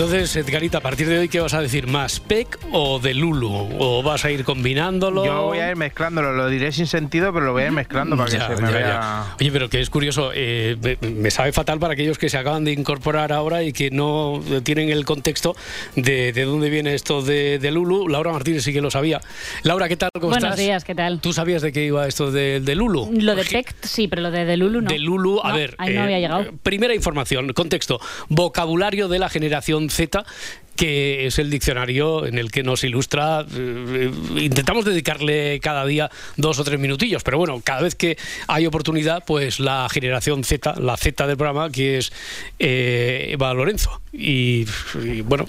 Entonces, Edgarita, a partir de hoy, ¿qué vas a decir más? ¿PEC o de Lulu? ¿O vas a ir combinándolo? Yo voy a ir mezclándolo, lo diré sin sentido, pero lo voy a ir mezclando para que se me vea. Oye, pero que es curioso, eh, me sabe fatal para aquellos que se acaban de incorporar ahora y que no tienen el contexto de, de dónde viene esto de, Lulu. Laura Martínez sí que lo sabía. Laura, ¿qué tal? ¿Cómo Buenos días, ¿qué tal? ¿Tú sabías de qué iba esto de, de Lulu? Lo de PEC, sí, pero lo de, de Lulu no. De Lulu, a ver. Ahí no había eh, llegado. Primera información, contexto. Vocabulario de la generación Z que es el diccionario en el que nos ilustra. Eh, intentamos dedicarle cada día dos o tres minutillos, pero bueno, cada vez que hay oportunidad, pues la generación Z, la Z del programa, que es eh, Eva Lorenzo. Y, bueno,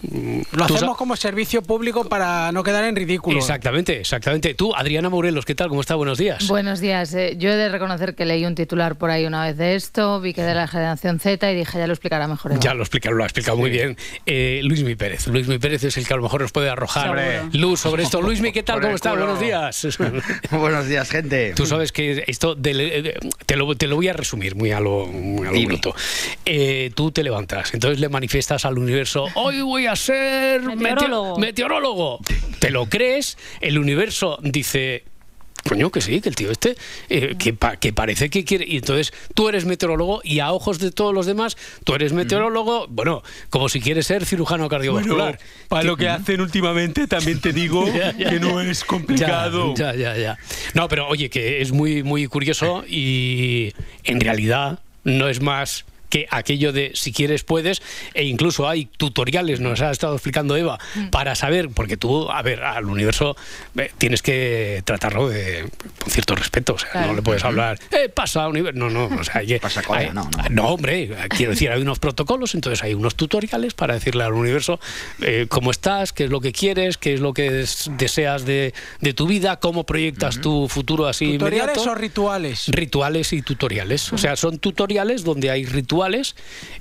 lo hacemos como servicio público para no quedar en ridículo. Exactamente, exactamente. Tú, Adriana Morelos, ¿qué tal? ¿Cómo está? Buenos días. Buenos días. Eh, yo he de reconocer que leí un titular por ahí una vez de esto, vi que de la generación Z y dije, ya lo explicará mejor. Ya lo explica, lo ha explicado muy bien. Luis Mi Pérez. Luis Mi Pérez es el que a lo mejor nos puede arrojar luz sobre esto. Luis Mi, ¿qué tal? ¿Cómo estás? Buenos días. Buenos días, gente. Tú sabes que esto te, lo, te lo voy a resumir muy a lo, muy bruto. Eh, tú te levantas, entonces le manifiestas al universo, hoy voy a ser meteorólogo. meteorólogo. Te lo crees, el universo dice, Coño, que sí, que el tío este, eh, que, que, parece que quiere. Y entonces tú eres meteorólogo y a ojos de todos los demás, tú eres meteorólogo, bueno, como si quieres ser cirujano cardiovascular. para lo que hacen últimamente, también te digo que no es complicado. Ya, ya, ya. No, pero oye, que es muy, muy curioso y en realidad no es más que aquello de si quieres puedes, e incluso hay tutoriales, nos ha estado explicando Eva, mm. para saber, porque tú, a ver, al universo eh, tienes que tratarlo de, con cierto respeto, o sea, no le puedes hablar, eh, pasa universo, no, no, o sea, hay pasa no, no. hombre, quiero decir, hay unos protocolos, entonces hay unos tutoriales para decirle al universo eh, cómo estás, qué es lo que quieres, qué es lo que deseas de, tu vida, cómo proyectas tu futuro así ¿Tutoriales o rituales? Rituales y tutoriales, o sea, son tutoriales donde hay rituales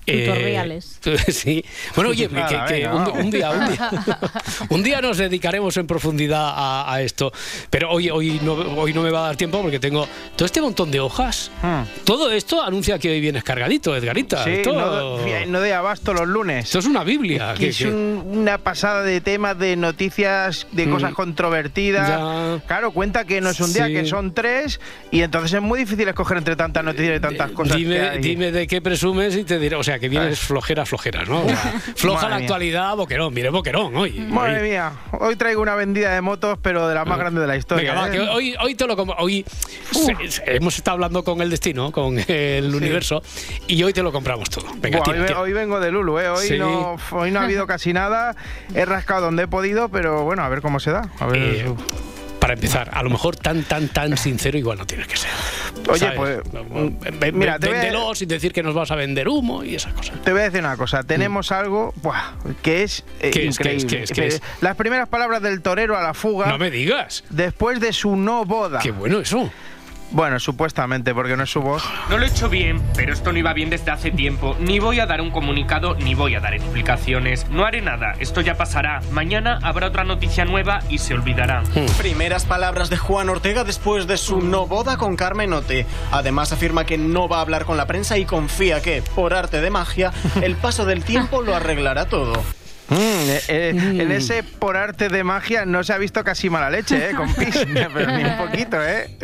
Tutoriales. Eh, sí. Bueno, oye, que, un, día, un, día, nos dedicaremos en profundidad a, esto. Pero hoy, hoy, no, hoy no me va a dar tiempo porque tengo todo este montón de hojas. Hmm. Todo esto anuncia que hoy vienes cargadito, Edgarita. Sí, no, de abasto los lunes. Esto es una Biblia. es una pasada de temas, de noticias, de hmm. cosas controvertidas. Claro, cuenta que no es un día, que son tres. Y entonces es muy difícil escoger entre tantas noticias y tantas cosas. Dime, dime de qué presumes y te diré, o sea, que vienes flojera, flojera, ¿no? floja la actualidad, boquerón, mire boquerón hoy. Madre mía, hoy traigo una vendida de motos, pero de la más grande de la historia. ¿eh? hoy, hoy te lo Hoy hemos estado hablando con el destino, con el universo, y hoy te lo compramos todo. Venga, hoy, vengo de Lulu, ¿eh? Hoy, no, hoy no ha habido casi nada. He rascado donde he podido, pero bueno, a ver cómo se da. A ver. Eh, para empezar, a lo mejor tan, tan, tan sincero igual no tienes que ser. Oye, pues. Mm, mira, véndelo sin decir que nos vas a vender humo y esas cosas. Te voy a decir una cosa. Tenemos mm. algo que es eh, increíble. es, Las primeras palabras del torero a la fuga. No me digas. Después de su no boda. Qué bueno eso. Bueno, supuestamente, porque no es su voz. No lo he hecho bien, pero esto no iba bien desde hace tiempo. Ni voy a dar un comunicado, ni voy a dar explicaciones. No haré nada, esto ya pasará. Mañana habrá otra noticia nueva y se olvidará. Hmm. Primeras palabras de Juan Ortega después de su no boda con Carmen Ote. Además afirma que no va a hablar con la prensa y confía que, por arte de magia, el paso del tiempo lo arreglará todo. Mm, eh, eh, en mm. ese por arte de magia no se ha visto casi mala leche, ¿eh? Con pis, pero ni un poquito, ¿eh?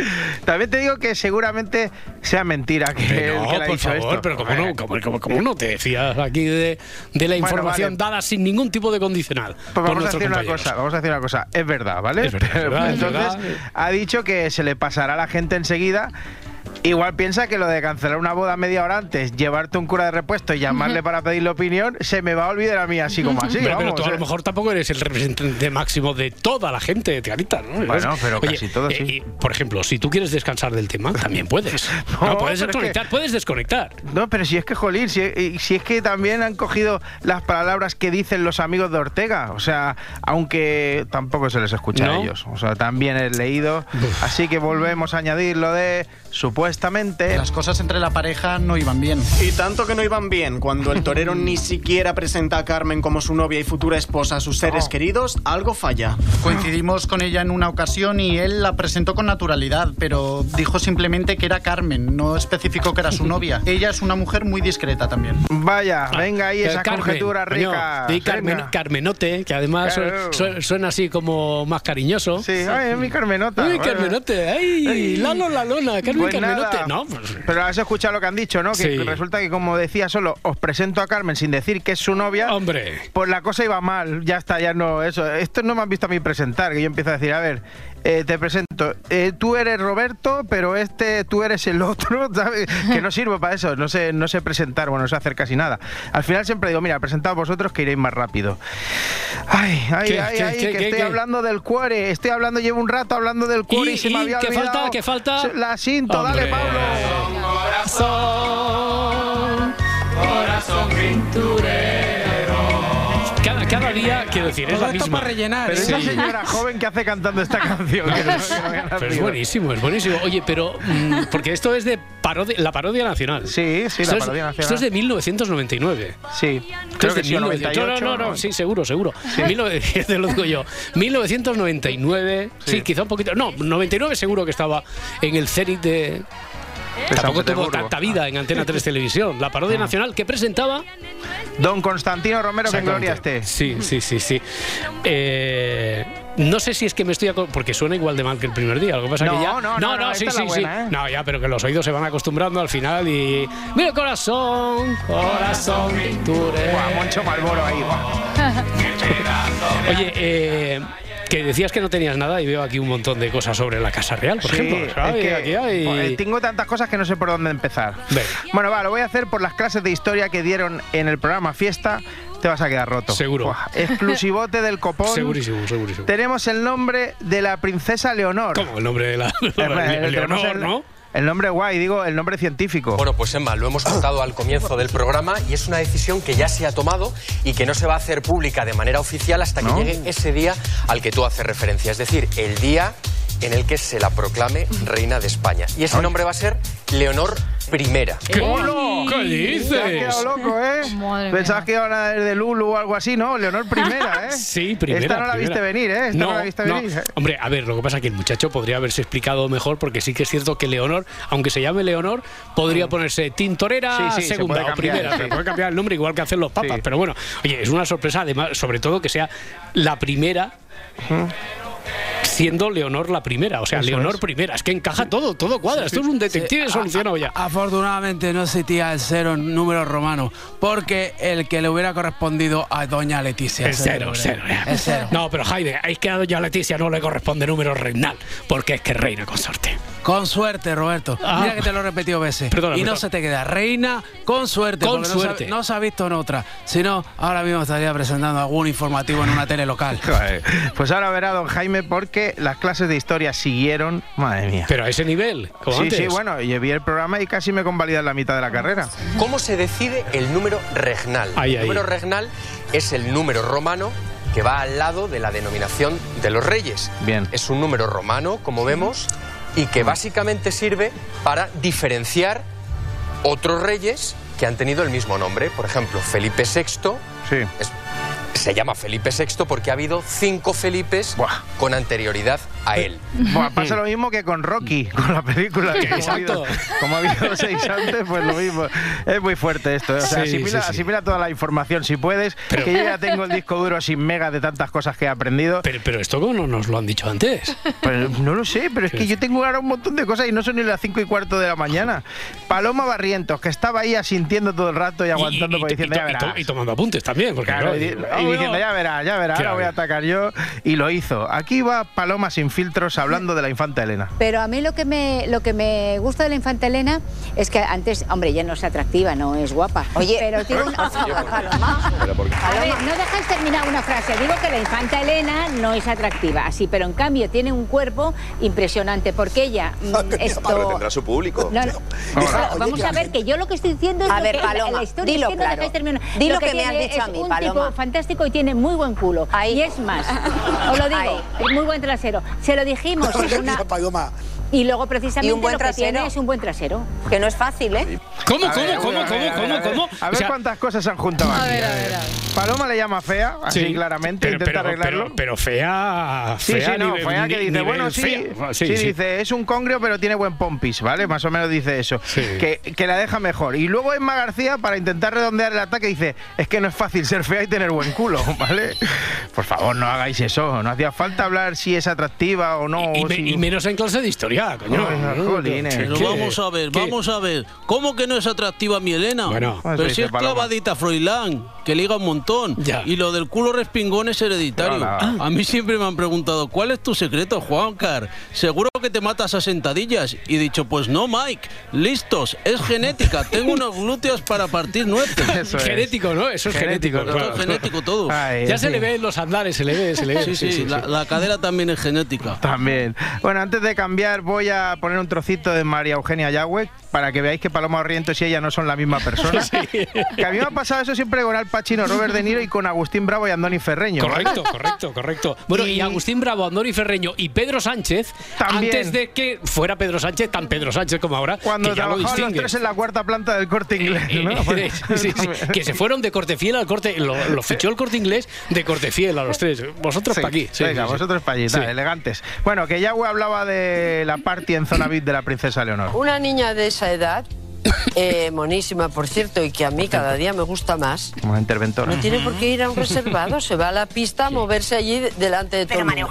También te digo que seguramente sea mentira que, no, que por favor, pero como no, como, como, no te decías aquí de, de la información dada sin ningún tipo de condicional. Pues vamos a decir una cosa, vamos a decir una cosa, es verdad, ¿vale? Es verdad, Entonces ha dicho que se le pasará a la gente enseguida Igual piensa que lo de cancelar una boda media hora antes, llevarte un cura de repuesto y llamarle para pedirle opinión, se me va a olvidar a mí así como así. Pero, vamos, pero tú a lo mejor tampoco eres el representante máximo de toda la gente, Tigarita, ¿no? Bueno, pero Oye, casi todo eh, sí. y, por ejemplo, si tú quieres descansar del tema, también puedes. No, No, puedes pero es que- desconectar, puedes desconectar. No, pero si es que, jolín, si, si es que también han cogido las palabras que dicen los amigos de Ortega. O sea, aunque tampoco se les escucha a ellos. O sea, también he leído. Así que volvemos a añadir lo de supuestamente. Las cosas entre la pareja no iban bien. Y tanto que no iban bien, cuando el torero ni siquiera presenta a Carmen como su novia y futura esposa a sus seres queridos, algo falla. Coincidimos con ella en una ocasión y él la presentó con naturalidad, pero dijo simplemente que era Carmen, no especificó que era su novia. Ella es una mujer muy discreta también. Vaya, venga ahí Eh, esa Carmen, conjetura rica. di Carmen-. Carmenote, que además Claro. su- suena así como más cariñoso. Sí, ay, es mi Carmenota. Ay, Bueno. Carmenote, ay, Ay. Lalo la lona, Carmen No, pues, Pero has escuchado lo que han dicho, ¿no? Que Sí. resulta que, como decía solo, os presento a Carmen sin decir que es su novia. hombre. Pues la cosa iba mal, ya está, ya no, eso. Esto no me han visto a mí presentar, que yo empiezo a decir, a ver, eh, te presento, eh, tú eres Roberto, pero este, tú eres el otro, ¿sabes? Que no sirvo para eso, no sé, no sé presentar, bueno, no sé hacer casi nada. Al final siempre digo, mira, presentad vosotros que iréis más rápido. Ay, ay, ¿Qué, ay, qué, ay, qué, que estoy hablando del cuore, estoy hablando, llevo un rato hablando del cuore y, Y- se me había ¿qué olvidado. falta? ¿Qué falta? La cinto, dale. Pablo. Corazón, corazón Cada, cada día, quiero decir, es la misma. para rellenar. Pero ¿eh? esa Sí. señora joven que hace cantando esta canción. que no- que no había Pero es buenísimo, es buenísimo. Oye, pero mm, porque esto es de parodia, la parodia nacional. Sí, sí, Esto la es- parodia nacional. Esto es de 1999. Sí, Esto creo es de sí, 1900. 98. No, no, no, sí, seguro, seguro. 1900, te lo digo yo. 1999, sí. quizá un poquito. No, 99 seguro que estaba en el cenit de. San Tampoco tuvo tanta vida en Antena 3 Televisión. La parodia nacional que presentaba. Don Constantino Romero, que gloria esté. Sí, sí, sí, sí. Eh, no sé si es que me estoy porque suena igual de mal que el primer día. Lo que pasa No, que ya no, no, no, sí, es sí, sí. ¿eh? No, ya, pero que los oídos se van acostumbrando al final y mira corazón, corazón pinturero. Buah, Moncho Malboro ahí. Oye, eh, que decías que no tenías nada y veo aquí un montón de cosas sobre la Casa Real, por Sí, ejemplo. es ¿sabes? que, Aquí hay- joder, tengo tantas cosas que no sé por dónde empezar. Venga. Bueno, va, lo voy a hacer por las clases de historia que dieron en el programa Fiesta. Te vas a quedar roto. Seguro. Exclusivote del copón. Segurísimo, segurísimo. Tenemos el nombre de la princesa Leonor. ¿Cómo el nombre de la Eh, eh, Leonor, no? El nombre guay, digo, el nombre científico. Bueno, pues Emma, lo hemos contado al comienzo del programa y es una decisión que ya se ha tomado y que no se va a hacer pública de manera oficial hasta que ¿No? llegue ese día al que tú haces referencia, es decir, el día en el que se la proclame reina de España. Y ese nombre va a ser Leonor I. ¿Qué, ¡Hola! ¿Qué dices? Te has quedado loco, ¿eh? Madre Pensabas mía. que iban a ir de Lulu o algo así, ¿no? Leonor primera, ¿eh? Sí, primera. Esta no la primera. viste venir, ¿eh? Esta no, la viste venir. ¿eh? Hombre, a ver, lo que pasa es que el muchacho podría haberse explicado mejor, porque sí que es cierto que Leonor, aunque se llame Leonor, podría ponerse Tintorera Mm. Sí, sí, se segunda o primera. sí. Se puede cambiar el nombre igual que hacen los papas. Sí. Pero bueno, oye, es una sorpresa, además, sobre todo que sea la primera. Siendo Leonor la primera, o sea, Eso Leonor es. primera, es que encaja todo, todo cuadra. Esto es un detective solucionado ya. Afortunadamente no existía el cero en número romano, porque el que le hubiera correspondido a doña Leticia. Es cero, cero. ya. Es cero. No, pero Jaime, es que a doña Leticia no le corresponde número reinal, porque es que es reina consorte. Con suerte, Roberto. Ah. Mira que te lo he repetido veces. Perdona, y no perdona. se te queda. Reina con suerte. Con porque no se ha- suerte. No, se ha visto en otra. Si no, ahora mismo estaría presentando algún informativo en una tele local. Pues ahora verá don Jaime porque las clases de historia siguieron. Madre mía. Pero a ese nivel, como sí, antes. sí, bueno, vi el programa y casi me convalidan la mitad de la carrera. ¿Cómo se decide el número regnal? Ahí, el ahí. número regnal es el número romano que va al lado de la denominación de los reyes. Bien. Es un número romano, como vemos, y que básicamente sirve para diferenciar otros reyes que han tenido el mismo nombre. Por ejemplo, Felipe VI Sí. es- se llama Felipe VI porque ha habido cinco Felipes Buah. con anterioridad a él. Bueno, pasa lo mismo que con Rocky, con la película. que como, ha Exacto. habido, como ha habido seis antes, pues lo mismo. Es muy fuerte esto. ¿eh? O sea, Sí, asimila, sí, sí. asimila toda la información si puedes. Pero- que yo ya tengo el disco duro sin mega de tantas cosas que he aprendido. Pero, pero esto cómo no nos lo han dicho antes. Pues no lo sé, pero es que yo tengo ahora un montón de cosas y no son ni las cinco y cuarto de la mañana. Paloma Barrientos, que estaba ahí asintiendo todo el rato y aguantando, y, pues y- diciendo, y- ya y- verás. y tomando apuntes también. Porque, Claro, claro, y, ah, diciendo, ya verás, ya verás, ahora voy a atacar yo. Y lo hizo. Aquí va Paloma sin filtros hablando de la infanta Elena. Pero a mí lo que me lo que me gusta de la infanta Elena es que antes, hombre, ella no es atractiva, no es guapa. Oye, pero tiene un Paloma. A ver, no dejáis terminar una frase. Digo que la infanta Elena no es atractiva, así, pero en cambio tiene un cuerpo impresionante porque ella mm, esto tendrá su público. No, vamos a ver que yo lo que estoy diciendo es A lo ver, que la- Paloma, la, historia dilo es que no claro. dejáis terminar. Di lo que me has dicho a es mí, un Paloma. tipo fantástico y tiene muy buen culo. Y es más, os lo digo, es muy buen trasero. Se lo dijimos una y luego precisamente ¿Y un buen lo que trasero? tiene es un buen trasero. Que no es fácil, ¿eh? ¿Cómo, A cómo, ver, cómo, cómo, cómo, a ver. cómo? A O ver sea, cuántas cosas se han juntado A aquí. ver, a ver, a ver. Paloma le llama fea, así Sí, claramente, pero, intenta pero, arreglarlo. pero, pero fea, Sí, fea, sí, no, nivel- fea que dice, bueno, sí, fea. sí, dice, es un congrio pero tiene buen pompis, ¿vale? Más o menos dice eso, que, que la deja mejor. Y luego Emma García, para intentar redondear el ataque, dice, es que no es fácil ser fea y tener buen culo, ¿vale? Por favor, no hagáis eso, no hacía falta hablar si es atractiva o no. Y, o me- si- y menos en clase de historia, coño. Ay, jolines. ¿Qué- Pero vamos a ver, qué? vamos a ver. ¿Cómo que no es atractiva mi Elena? Bueno. pero si es Paloma. clavadita Froilán, que liga un montón. Y lo del culo respingón es hereditario. A mí siempre me han preguntado, ¿cuál es tu secreto, Juancar? Seguro que te matas a sentadillas. Y he dicho, pues no, Mike. Listos, es genética. Tengo unos glúteos para partir nueces. Eso es. Genético, ¿no? Eso es genético. Claro. es genético todo. Ay, Ya se sí. le ve en los andares, se le ve, se le ve. Sí, sí, la, la cadera también es genética. También. Bueno, antes de cambiar, voy a poner un trocito de María Eugenia Yagüe para que veáis que Paloma Orrientos y ella no son la misma persona. Que a mí me ha pasado eso siempre con Al Pacino, Robert De Niro y con Agustín Bravo y Andoni Ferreño. ¿vale? Correcto, correcto, correcto. Bueno, y, Agustín Bravo, Andoni Ferreño y Pedro Sánchez, También. antes de que fuera Pedro Sánchez, tan Pedro Sánchez como ahora, Cuando que ya lo los tres en la cuarta planta del corte inglés, ¿no? Eh, sí, sí, que se fueron de corte fiel al corte, lo, lo fichó el corte inglés de corte fiel a los tres. Vosotros Sí, para aquí. Sí, venga, sí, sí. vosotros para allí, tal, Sí. elegantes. Bueno, que Yagüe hablaba de la party en zona VIP de la princesa Leonor. Una niña de esa edad, eh, monísima por cierto, y que a mí cada día me gusta más, Como interventora. no tiene por qué ir a un reservado, se va a la pista a moverse allí de- delante de todo el mundo.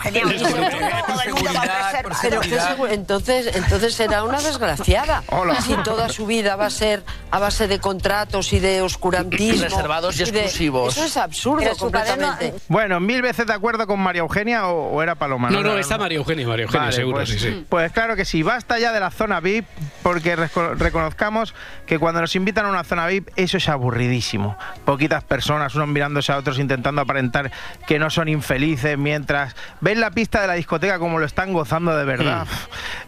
Pero qué segu- entonces, entonces será una desgraciada. Hola. Si toda su vida va a ser a base de contratos y de oscurantismo. Reservados y de- exclusivos. Eso es absurdo Pero completamente. Bueno, mil veces de acuerdo con María Eugenia o, o era Paloma. No, no, está María Eugenia, María Eugenia, Vale, seguro, pues, sí, sí. Pues claro que sí, basta ya de la zona VIP, porque reco- que cuando nos invitan a una zona VIP, eso es aburridísimo. Poquitas personas, unos mirándose a otros intentando aparentar que no son infelices, mientras ven la pista de la discoteca como lo están gozando de verdad.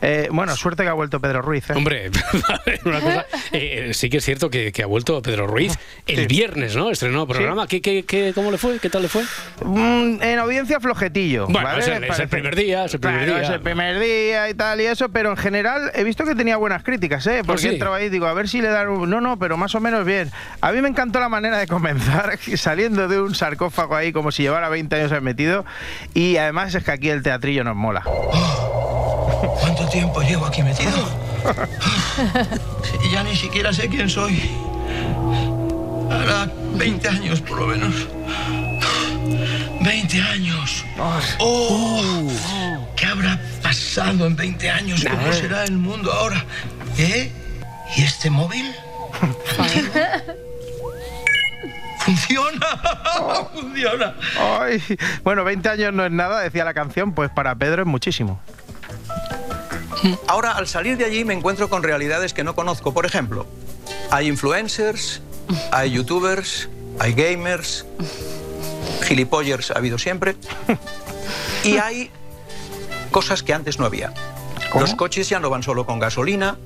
Eh, bueno, suerte que ha vuelto Pedro Ruiz. ¿eh? Hombre, una cosa, eh, sí que es cierto que, que ha vuelto Pedro Ruiz el viernes, ¿no? Estrenó programa. ¿Qué, qué, qué, cómo le fue? ¿Qué tal le fue? Mm, en audiencia flojetillo. Bueno, ¿vale? es el- es el Parece- primer día, es el primer Claro, día. es el primer día y tal y eso, pero en general he visto que tenía buenas críticas, ¿eh? Porque sí? entraba ahí digo, a ver si le dan un... No, no, pero más o menos bien. A mí me encantó la manera de comenzar, saliendo de un sarcófago ahí como si llevara 20 años ahí metido, y además es que aquí el teatrillo nos mola. ¿Cuánto tiempo llevo aquí metido? Y ya ni siquiera sé quién soy. Hará 20 años por lo menos. 20 años. ¡Oh! ¿Qué habrá pasado en 20 años? ¿Cómo será el mundo ahora? ¿Eh? ¿Y este móvil? ¡Funciona! ¡Funciona! Ay, bueno, 20 años no es nada, decía la canción, pues para Pedro es muchísimo. Ahora, al salir de allí, me encuentro con realidades que no conozco. Por ejemplo, hay influencers, hay youtubers, hay gamers, gilipollers ha habido siempre, y hay cosas que antes no había. Los coches ya no van solo con gasolina,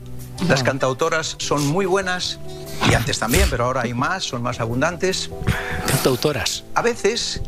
las cantautoras son muy buenas, y antes también, pero ahora hay más, son más abundantes. Cantautoras. A veces,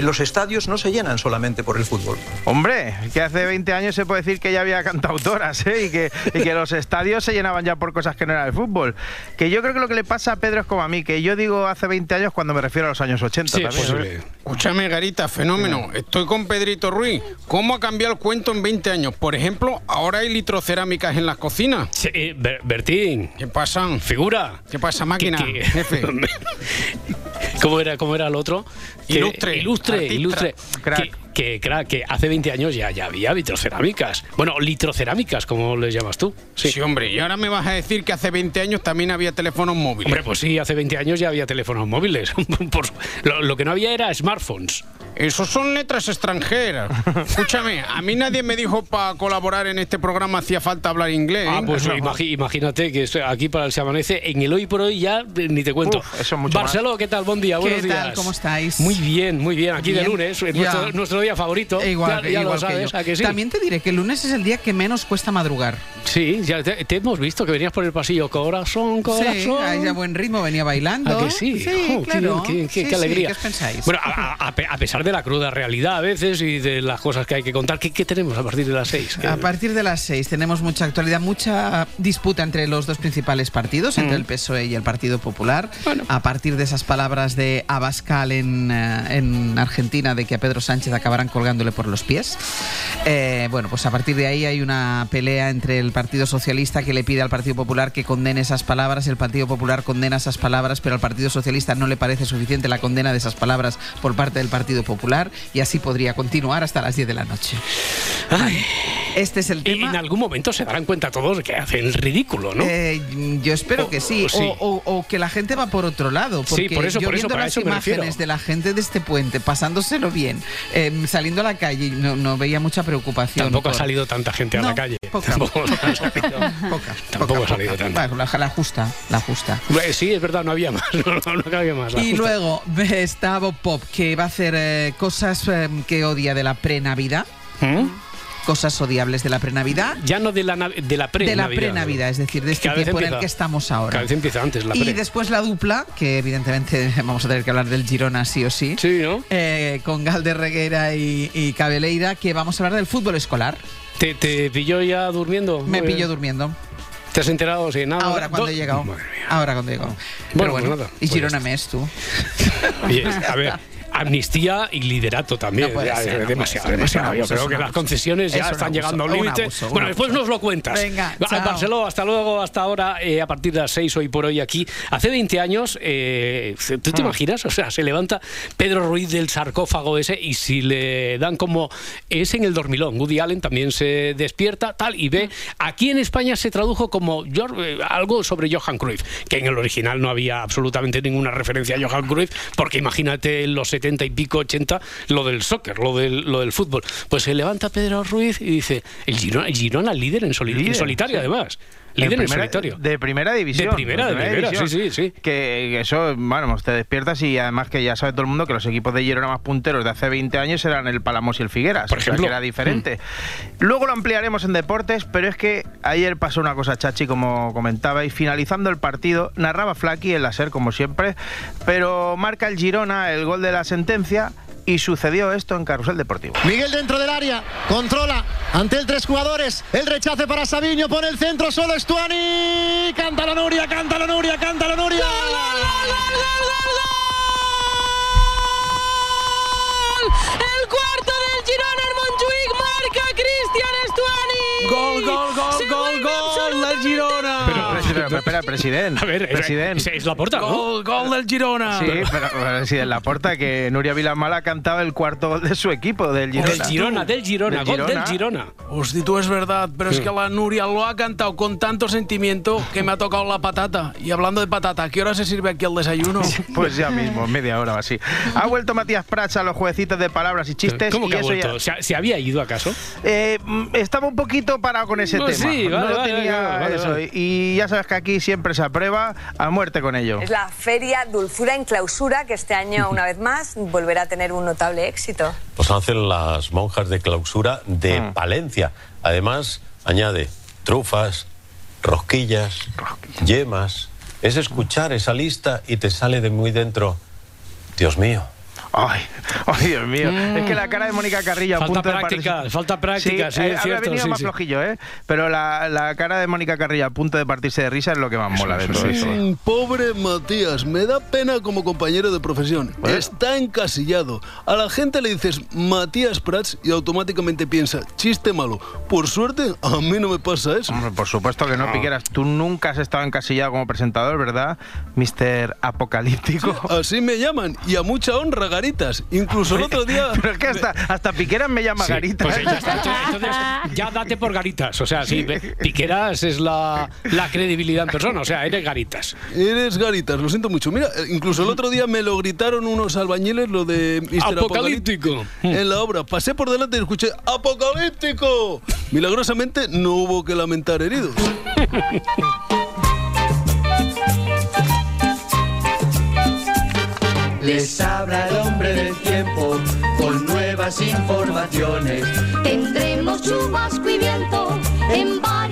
los estadios no se llenan solamente por el fútbol. Hombre, que hace 20 años se puede decir que ya había cantautoras ¿eh? y, que, y que los estadios se llenaban ya por cosas que no era el fútbol. Que yo creo que lo que le pasa a Pedro es como a mí, que yo digo hace 20 años cuando me refiero a los años 80 Sí, también. posible. Escúchame, Garita, fenómeno. Estoy con Pedrito Ruiz. ¿Cómo ha cambiado el cuento en 20 años? Por ejemplo, ahora hay litrocerámicas en las cocinas. Sí, eh, Ber- Bertín. ¿Qué pasa? Figura. ¿Qué pasa, máquina? Que- que- Jefe. ¿Cómo era, ¿Cómo era el otro? Que- Ilustre, Ilustre, artista, ilustre. crack. Que, que, que hace 20 años ya, ya había vitrocerámicas. Bueno, litrocerámicas, como les llamas tú. Sí. hombre, y ahora me vas a decir que hace 20 años también había teléfonos móviles. Hombre, pues sí, hace 20 años ya había teléfonos móviles. Por- lo, lo que no había era smartphones. Esos son letras extranjeras. Escúchame, a mí nadie me dijo para colaborar en este programa hacía falta hablar inglés. Ah, ¿eh? pues imagi- imagínate que estoy aquí para el Se Amanece, en el hoy por hoy ya eh, ni te cuento. Uf, eso es mucho Barceló, ¿qué tal? Buen día, ¿Qué buenos tal? días. ¿Cómo estáis? Muy bien, muy bien. Aquí de lunes, es Ya. nuestro, nuestro día favorito. Igual, ya, que- ya igual lo que sabes, yo. ¿a que sí? También te diré que el lunes es el día que menos cuesta madrugar. Sí, ya te, te hemos visto que venías por el pasillo corazón, corazón. Sí, ahí a buen ritmo venía bailando. ¿A que sí? Sí, Oh, qué claro. bien, qué, qué- Sí, qué sí, alegría. ¿Qué os pensáis? Bueno, a, a- a pe- a pesar de la cruda realidad a veces y de las cosas que hay que contar, ¿qué, qué tenemos a partir de las seis? ¿Qué- A partir de las seis tenemos mucha actualidad, mucha disputa entre los dos principales partidos, entre Mm. el PSOE y el Partido Popular. A partir de esas palabras de Abascal en, eh, en Argentina de que a Pedro Sánchez acabarán colgándole por los pies. Eh, bueno, pues a partir de ahí hay una pelea entre el Partido Socialista que le pide al Partido Popular que condene esas palabras, el Partido Popular condena esas palabras, pero al Partido Socialista no le parece suficiente la condena de esas palabras por parte del Partido Popular y así podría continuar hasta las 10 de la noche. Este es el Y en algún momento se darán cuenta todos que hacen el ridículo, ¿no? Eh, yo espero O- que sí. o sí. O, o- que la gente va por otro lado. Sí, Porque por eso, yo por eso, para las eso imágenes de la gente de este puente, pasándoselo bien, eh, saliendo a la calle, no, no veía mucha preocupación. Tampoco ha salido tanta gente a No, la calle. poca. Tampoco, Poca, tampoco poca, ha salido poca. tanta. Bueno, la, la justa, la justa. Sí, es verdad, no había más. No, no, Y justa. luego está Bob Pop, que va a hacer eh, cosas eh, que odia de la pre-Navidad. Cosas odiables de la pre-Navidad. ¿Mm? Ya no de la, de la pre De la pre-Navidad, es decir, de este tiempo en el que estamos ahora. Cada vez empieza antes la Y pre. después la dupla, que evidentemente vamos a tener que hablar del Girona sí o sí. Sí, ¿no? Eh, con Galder Reguera y, y Cabeleira, que vamos a hablar del fútbol escolar. ¿Te, te pilló ya durmiendo? Me pillo durmiendo. ¿Te has enterado? Sí, nada. Ahora cuando Do- he llegado. Madre Ahora cuando he llegado. Bueno, Pero pues bueno, nada, y pues Girona mes tú. Oye, a ver, amnistía y liderato también. No puede Ya, ser, no demasiado, ser. demasiado. Yo creo que las concesiones ya Es están abuso, llegando a un un límite. Bueno, después nos lo cuentas. Venga. Barceló, hasta luego, hasta ahora, eh, a partir de las 6 hoy por hoy aquí. Hace 20 años, eh, ¿tú Ah. te imaginas? O sea, se levanta Pedro Ruiz del sarcófago ese y si le dan como es en el dormilón, Woody Allen también se despierta tal y ve. Aquí en España se tradujo como eh, algo sobre Johan Cruyff, que en el original no había absolutamente ninguna referencia a Johan Cruyff, porque imagínate los 70 y pico, 80, lo del soccer, lo del, lo del fútbol. Pues se levanta Pedro Ruiz y dice, el Girona, el Girona líder en, soli- en solitario sí. además. Líder en, solitario. De primera división. De primera, de primera, sí, sí, sí. Que, que eso, bueno, te despiertas y además que ya sabe todo el mundo que los equipos de Girona más punteros de hace 20 años eran el Palamos y el Figueras. Por o sea, ejemplo. que era diferente. Luego lo ampliaremos en deportes, pero es que ayer pasó una cosa, Chachi, como comentaba, y finalizando el partido, narraba Flaky en la SER, como siempre, pero marca el Girona el gol de la sentencia y sucedió esto en Carrusel Deportivo. Miguel dentro del área, controla ante el tres jugadores, el rechace para Sabiño, pone el centro solo Estuani, canta la Nuria, canta la Nuria, canta la Nuria. El cuarto del Girona en Montjuic marca Cristian Estuani. Gol, gol, gol, gol, gol del Girona. Pero, pero, espera, presidente. A ver, es- presidente. es, es la porta, ¿no? Gol, gol del Girona. Sí, pero, pero sí, en la porta que Nuria Vilamala ha cantado el cuarto gol de su equipo, del Girona. Del Girona, del Girona, gol del Girona. Hosti, tú es verdad, pero es que la Nuria lo ha cantado con tanto sentimiento que me ha tocado la patata. Y hablando de patata, ¿a qué hora se sirve aquí el desayuno? Pues ya mismo, media hora o así. Ha vuelto Matías Prats a los jueguecitos de palabras y chistes. ¿Cómo y que ha eso ya- vuelto? ¿Se, se había ido acaso? Eh, mm, estaba un poquito parado con ese Pues tema. sí, no vale, lo vale, tenía vale, vale, eso. vale. Y ya sabes que aquí siempre se aprueba a muerte con ello. Es la feria Dulzura en Clausura que este año, una vez más, volverá a tener un notable éxito. Pues hacen las monjas de clausura de Palencia. Además, añade trufas, rosquillas, yemas. Es escuchar esa lista y te sale de muy dentro. Dios mío. Ay, ay, Dios mío. Es que la cara de Mónica Carrillo a Falta punto de práctica, partirse- falta práctica, sí, eh, es habría cierto, venido sí, más sí. flojillo, ¿eh? Pero la, la cara de Mónica Carrillo a punto de partirse de risa es lo que más mola de todo Sí, esto. sí. Pobre Matías, me da pena como compañero de profesión. Está encasillado. A la gente le dices Matías Prats y automáticamente piensa, chiste malo. Por suerte, a mí no me pasa eso. Hombre, por supuesto que no, Piqueras. Tú nunca has estado encasillado como presentador, ¿verdad? Mister Apocalíptico. Así me llaman y a mucha honra, Garitas. Incluso el otro día. Pero es que hasta, hasta Piqueras me llama Sí, Garita. pues ya está. Entonces, ya date por Garitas. O sea, sí, Piqueras es la, la credibilidad en persona. O sea, eres Garitas. Eres Garitas, lo siento mucho. Mira, eh, incluso el otro día me lo gritaron unos albañiles lo de Mr. Apocalíptico. En la obra. Pasé por delante y escuché ¡Apocalíptico! Milagrosamente no hubo que lamentar heridos. Les habla el hombre del tiempo con nuevas informaciones. Tendremos chubasco y viento en varias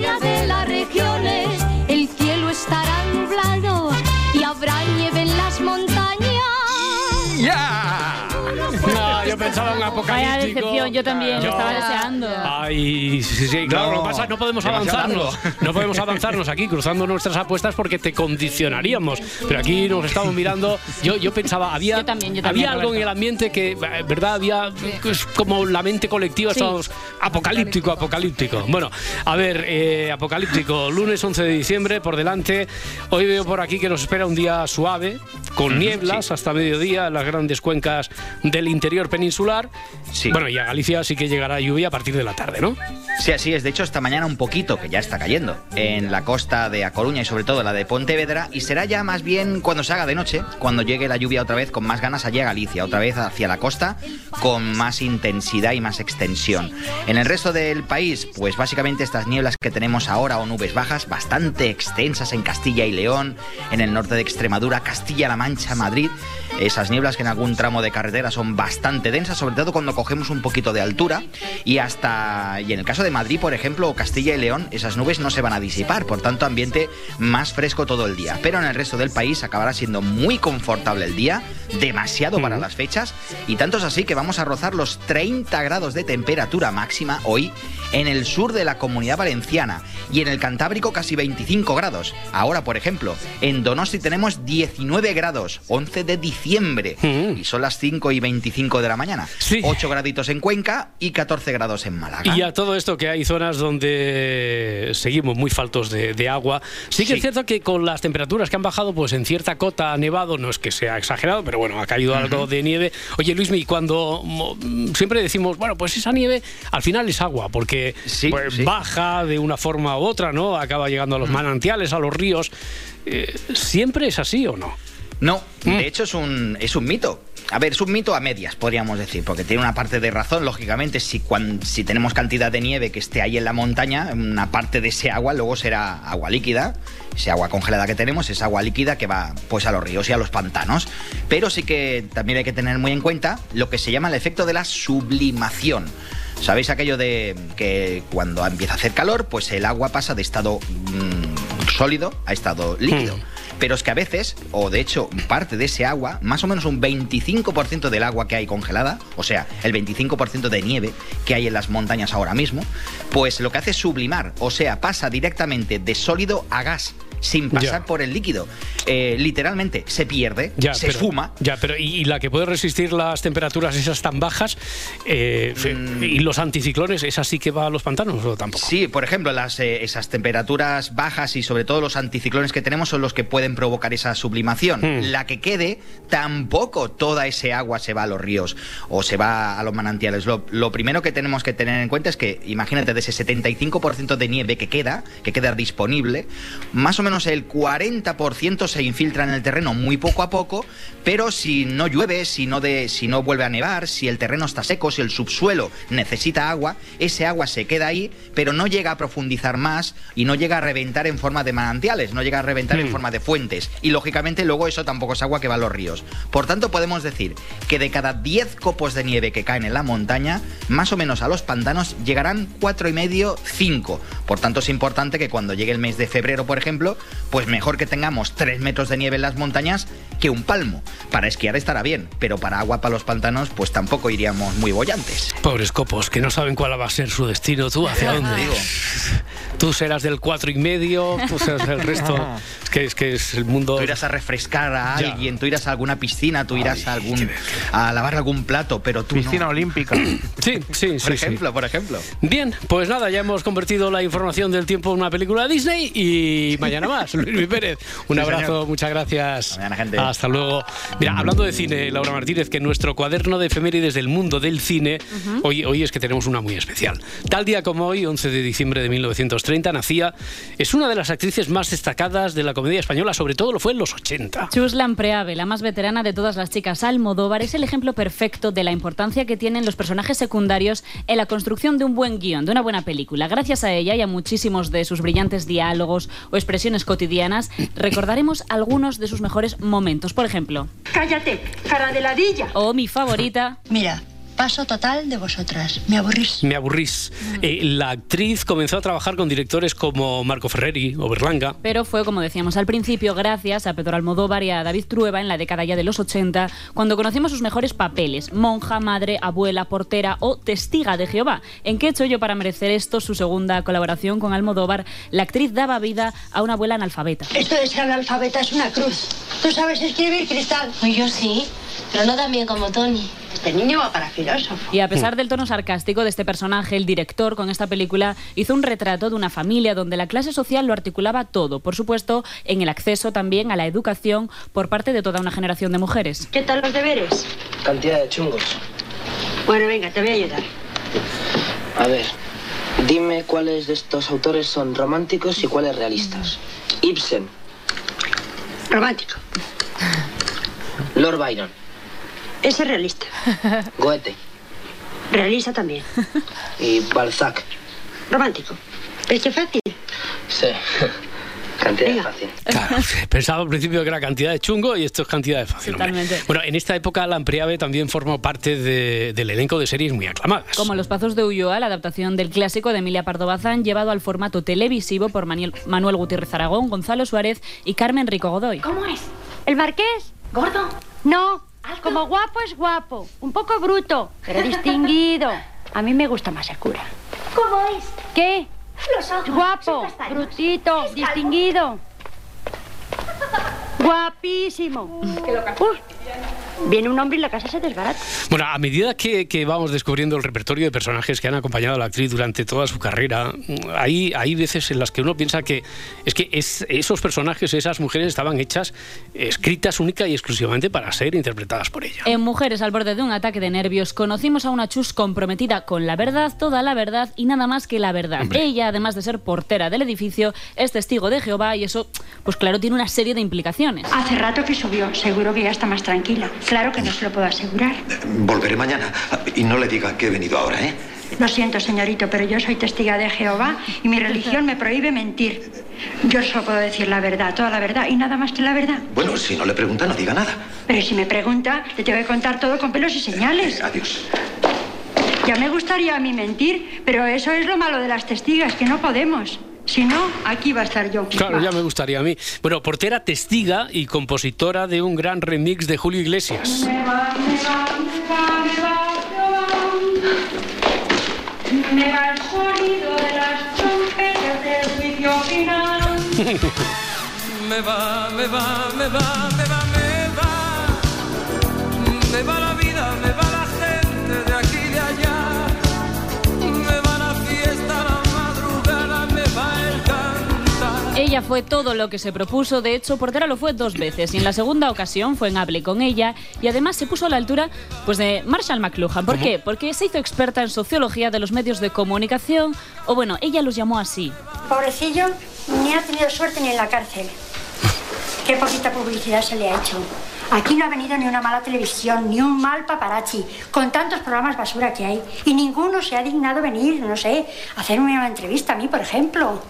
Vaya decepción, yo también, lo estaba deseando. Ay, sí, sí, claro, No, lo que pasa es que no podemos avanzarnos. No podemos avanzarnos aquí cruzando nuestras apuestas porque te condicionaríamos. Pero aquí nos estamos mirando. Yo, yo pensaba, había, Yo también, yo había algo en el ambiente que, eh, ¿verdad? Había es como la mente colectiva, Sí. estábamos apocalíptico, apocalíptico. Bueno, a ver, eh, apocalíptico, lunes 11 de diciembre por delante. Hoy veo por aquí que nos espera un día suave, con nieblas hasta mediodía en las grandes cuencas del interior peninsular. Bueno, y a Galicia sí que llegará lluvia a partir de la tarde, ¿no? Sí, así es. De hecho, esta mañana un poquito, que ya está cayendo, en la costa de A Coruña y sobre todo la de Pontevedra, y será ya más bien cuando se haga de noche, cuando llegue la lluvia otra vez con más ganas allí a Galicia, otra vez hacia la costa, con más intensidad y más extensión. En el resto del país, pues básicamente estas nieblas que tenemos ahora o nubes bajas, bastante extensas en Castilla y León, en el norte de Extremadura, Castilla-La Mancha, Madrid, esas nieblas que en algún tramo de carretera son bastante densas, sobre todo cuando cogemos un poquito de altura y hasta y en el caso de Madrid, por ejemplo, o Castilla y León, esas nubes no se van a disipar, por tanto ambiente más fresco todo el día. Pero en el resto del país acabará siendo muy confortable el día, demasiado para las fechas y tanto es así que vamos a rozar los 30 grados de temperatura máxima hoy en el sur de la Comunidad Valenciana y en el Cantábrico casi 25 grados. Ahora, por ejemplo, en Donosti tenemos 19 grados, 11 de diciembre y son las 5 y 25 de la mañana. 8 graditos en Cuenca y 14 grados en Málaga. Y a todo esto que hay zonas donde seguimos muy faltos de, de agua. Sí que es cierto que con las temperaturas que han bajado, pues en cierta cota ha nevado, no es que sea exagerado, pero bueno, ha caído algo de nieve. Oye, Luismi, cuando mm, siempre decimos, bueno, pues esa nieve al final es agua, porque pues, baja de una forma u otra, ¿no? Acaba llegando a los manantiales, a los ríos. Eh, ¿Siempre es así o no? No, de hecho es un, es un mito. A ver, es un mito a medias, podríamos decir, porque tiene una parte de razón, lógicamente, si, cuan- si tenemos cantidad de nieve que esté ahí en la montaña, una parte de ese agua luego será agua líquida, ese agua congelada que tenemos es agua líquida que va pues a los ríos y a los pantanos. Pero sí que también hay que tener muy en cuenta lo que se llama el efecto de la sublimación. ¿Sabéis aquello de que cuando empieza a hacer calor, pues el agua pasa de estado mm, sólido a estado líquido? Pero es que a veces, o de hecho parte de ese agua, más o menos un 25% del agua que hay congelada, o sea, el 25% de nieve que hay en las montañas ahora mismo, pues lo que hace es sublimar, o sea, pasa directamente de sólido a gas sin pasar por el líquido. Eh, literalmente se pierde, Ya, se pero- esfuma. Ya, pero y, y la que puede resistir las temperaturas esas tan bajas eh, y los anticiclones, ¿esa sí que va a los pantanos o tampoco? Sí, por ejemplo, las, eh, esas temperaturas bajas y sobre todo los anticiclones que tenemos son los que pueden provocar esa sublimación. Hmm. La que quede, tampoco toda ese agua se va a los ríos o se va a los manantiales. Lo, lo primero que tenemos que tener en cuenta es que, imagínate, de ese 75% de nieve que queda, que queda disponible, más o menos el 40% se infiltra en el terreno muy poco a poco, pero si no llueve, si no, de, si no vuelve a nevar, si el terreno está seco, si el subsuelo necesita agua, ese agua se queda ahí, pero no llega a profundizar más y no llega a reventar en forma de manantiales, no llega a reventar en forma de fuentes. Y lógicamente luego eso tampoco es agua que va a los ríos. Por tanto, podemos decir que de cada 10 copos de nieve que caen en la montaña, más o menos a los pantanos llegarán cuatro y medio, 5. Por tanto, es importante que cuando llegue el mes de febrero, por ejemplo, pues mejor que tengamos 3 metros de nieve en las montañas que un palmo. Para esquiar estará bien, pero para agua para los pantanos, pues tampoco iríamos muy bollantes. Pobres copos, que no saben cuál va a ser su destino, tú hacia dónde. Digo. Tú serás del cuatro y medio, tú serás el resto. Es que es, que es el mundo. Tú irás a refrescar a Ya. alguien, tú irás a alguna piscina, tú irás a algún a lavar algún plato, pero tú Piscina no. olímpica. Sí, sí, Por sí, sí. ejemplo, por ejemplo. Bien, pues nada, ya hemos convertido la información del tiempo en una película de Disney y mañana más. Luis Luis Pérez, un Sí, abrazo, señor. Muchas gracias. Mañana, gente. Hasta luego. Mira, hablando de cine, Laura Martínez, que en nuestro cuaderno de efemérides del mundo del cine, hoy, hoy es que tenemos una muy especial. Tal día como hoy, 11 de diciembre de 1930, nacía, es una de las actrices más destacadas de la comedia española, sobre todo lo fue en los 80. Chuslan Preave, la más veterana de todas las chicas Almodóvar, es el ejemplo perfecto de la importancia que tienen los personajes secundarios en la construcción de un buen guion, de una buena película. Gracias a ella y a muchísimos de sus brillantes diálogos o expresiones cotidianas, recordaremos algunos de sus mejores momentos. Por ejemplo, Cállate, cara de ladilla. o mi favorita, Mira, paso total de vosotras. Me aburrís. Me aburrís. Eh, la actriz comenzó a trabajar con directores como Marco Ferreri o Berlanga. pero fue, como decíamos al principio, gracias a Pedro Almodóvar y a David Trueba en la década ya de los 80, cuando conocimos sus mejores papeles, monja, madre, abuela, portera o testiga de Jehová. ¿En qué he hecho yo para merecer esto? Su segunda colaboración con Almodóvar, la actriz daba vida a una abuela analfabeta. Esto de ser analfabeta es una cruz. ¿Tú sabes escribir, Cristal? Yo sí, pero no tan bien como Tony. Este niño va para filósofo. Y a pesar del tono sarcástico de este personaje, el director con esta película hizo un retrato de una familia donde la clase social lo articulaba todo, por supuesto, en el acceso también a la educación por parte de toda una generación de mujeres. ¿Qué tal los deberes? Cantidad de chungos. Bueno, venga, te voy a ayudar. A ver, dime cuáles de estos autores son románticos y cuáles realistas. Ibsen, Romántico. Lord Byron, Ese es realista. Goethe Realista también. y Balzac. Romántico. ¿Es que fácil? Sí, cantidad fácil. Claro, pensaba al principio que era cantidad de chungo y esto es cantidad de fácil. hombre. Totalmente. Bueno, en esta época Lampreave también formó parte de- del elenco de series muy aclamadas. Como Los Pazos de Ulloa, la adaptación del clásico de Emilia Pardo Bazán, llevado al formato televisivo por Maniel- Manuel Gutiérrez Aragón, Gonzalo Suárez y Carmen Rico Godoy. ¿Cómo es? ¿El marqués? ¿Gordo? No. Como guapo es guapo. Un poco bruto, pero distinguido. A mí me gusta más el cura. ¿Cómo es? ¿Qué? Los ojos. Guapo, brutito, distinguido. Guapísimo. Uf, viene un hombre y la casa se desbarata. Bueno, a medida que, que vamos descubriendo el repertorio de personajes que han acompañado a la actriz durante toda su carrera, hay, hay veces en las que uno piensa que es que es- esos personajes, esas mujeres estaban hechas, escritas única y exclusivamente para ser interpretadas por ella. En Mujeres al borde de un ataque de nervios, conocimos a una Chus comprometida con la verdad, toda la verdad y nada más que la verdad. Ella, además de ser portera del edificio, es testigo de Jehová y eso, pues claro, tiene una serie de implicaciones. Hace rato que subió. Seguro que ya está más tranquila. Claro que no se lo puedo asegurar. Volveré mañana. Y no le diga que he venido ahora, ¿eh? Lo siento, señorito, pero yo soy testiga de Jehová y mi religión me prohíbe mentir. Yo solo puedo decir la verdad, toda la verdad y nada más que la verdad. Bueno, si no le pregunta, no diga nada. Pero si me pregunta, le tengo que contar todo con pelos y señales. Adiós. Ya me gustaría a mí mentir, pero eso es lo malo de las testigas, que no podemos. Si no, aquí va a estar yo. Claro, ya me gustaría a mí. Bueno, portera testiga y compositora de un gran remix de Julio Iglesias. Me va, me va, me va, me va, me va. Me va el sonido de las trompetas del juicio final. Me va, me va, me va, me va. Ella fue todo lo que se propuso, de hecho, Portera lo fue dos veces y en la segunda ocasión fue en Hable con ella y además se puso a la altura pues, de Marshall McLuhan. ¿Por qué? Porque se hizo experta en sociología de los medios de comunicación, o bueno, ella los llamó así. Pobrecillo, ni ha tenido suerte ni en la cárcel. Qué poquita publicidad se le ha hecho. Aquí no ha venido ni una mala televisión, ni un mal paparazzi, con tantos programas basura que hay. Y ninguno se ha dignado venir, no sé, a hacerme una entrevista a mí, por ejemplo.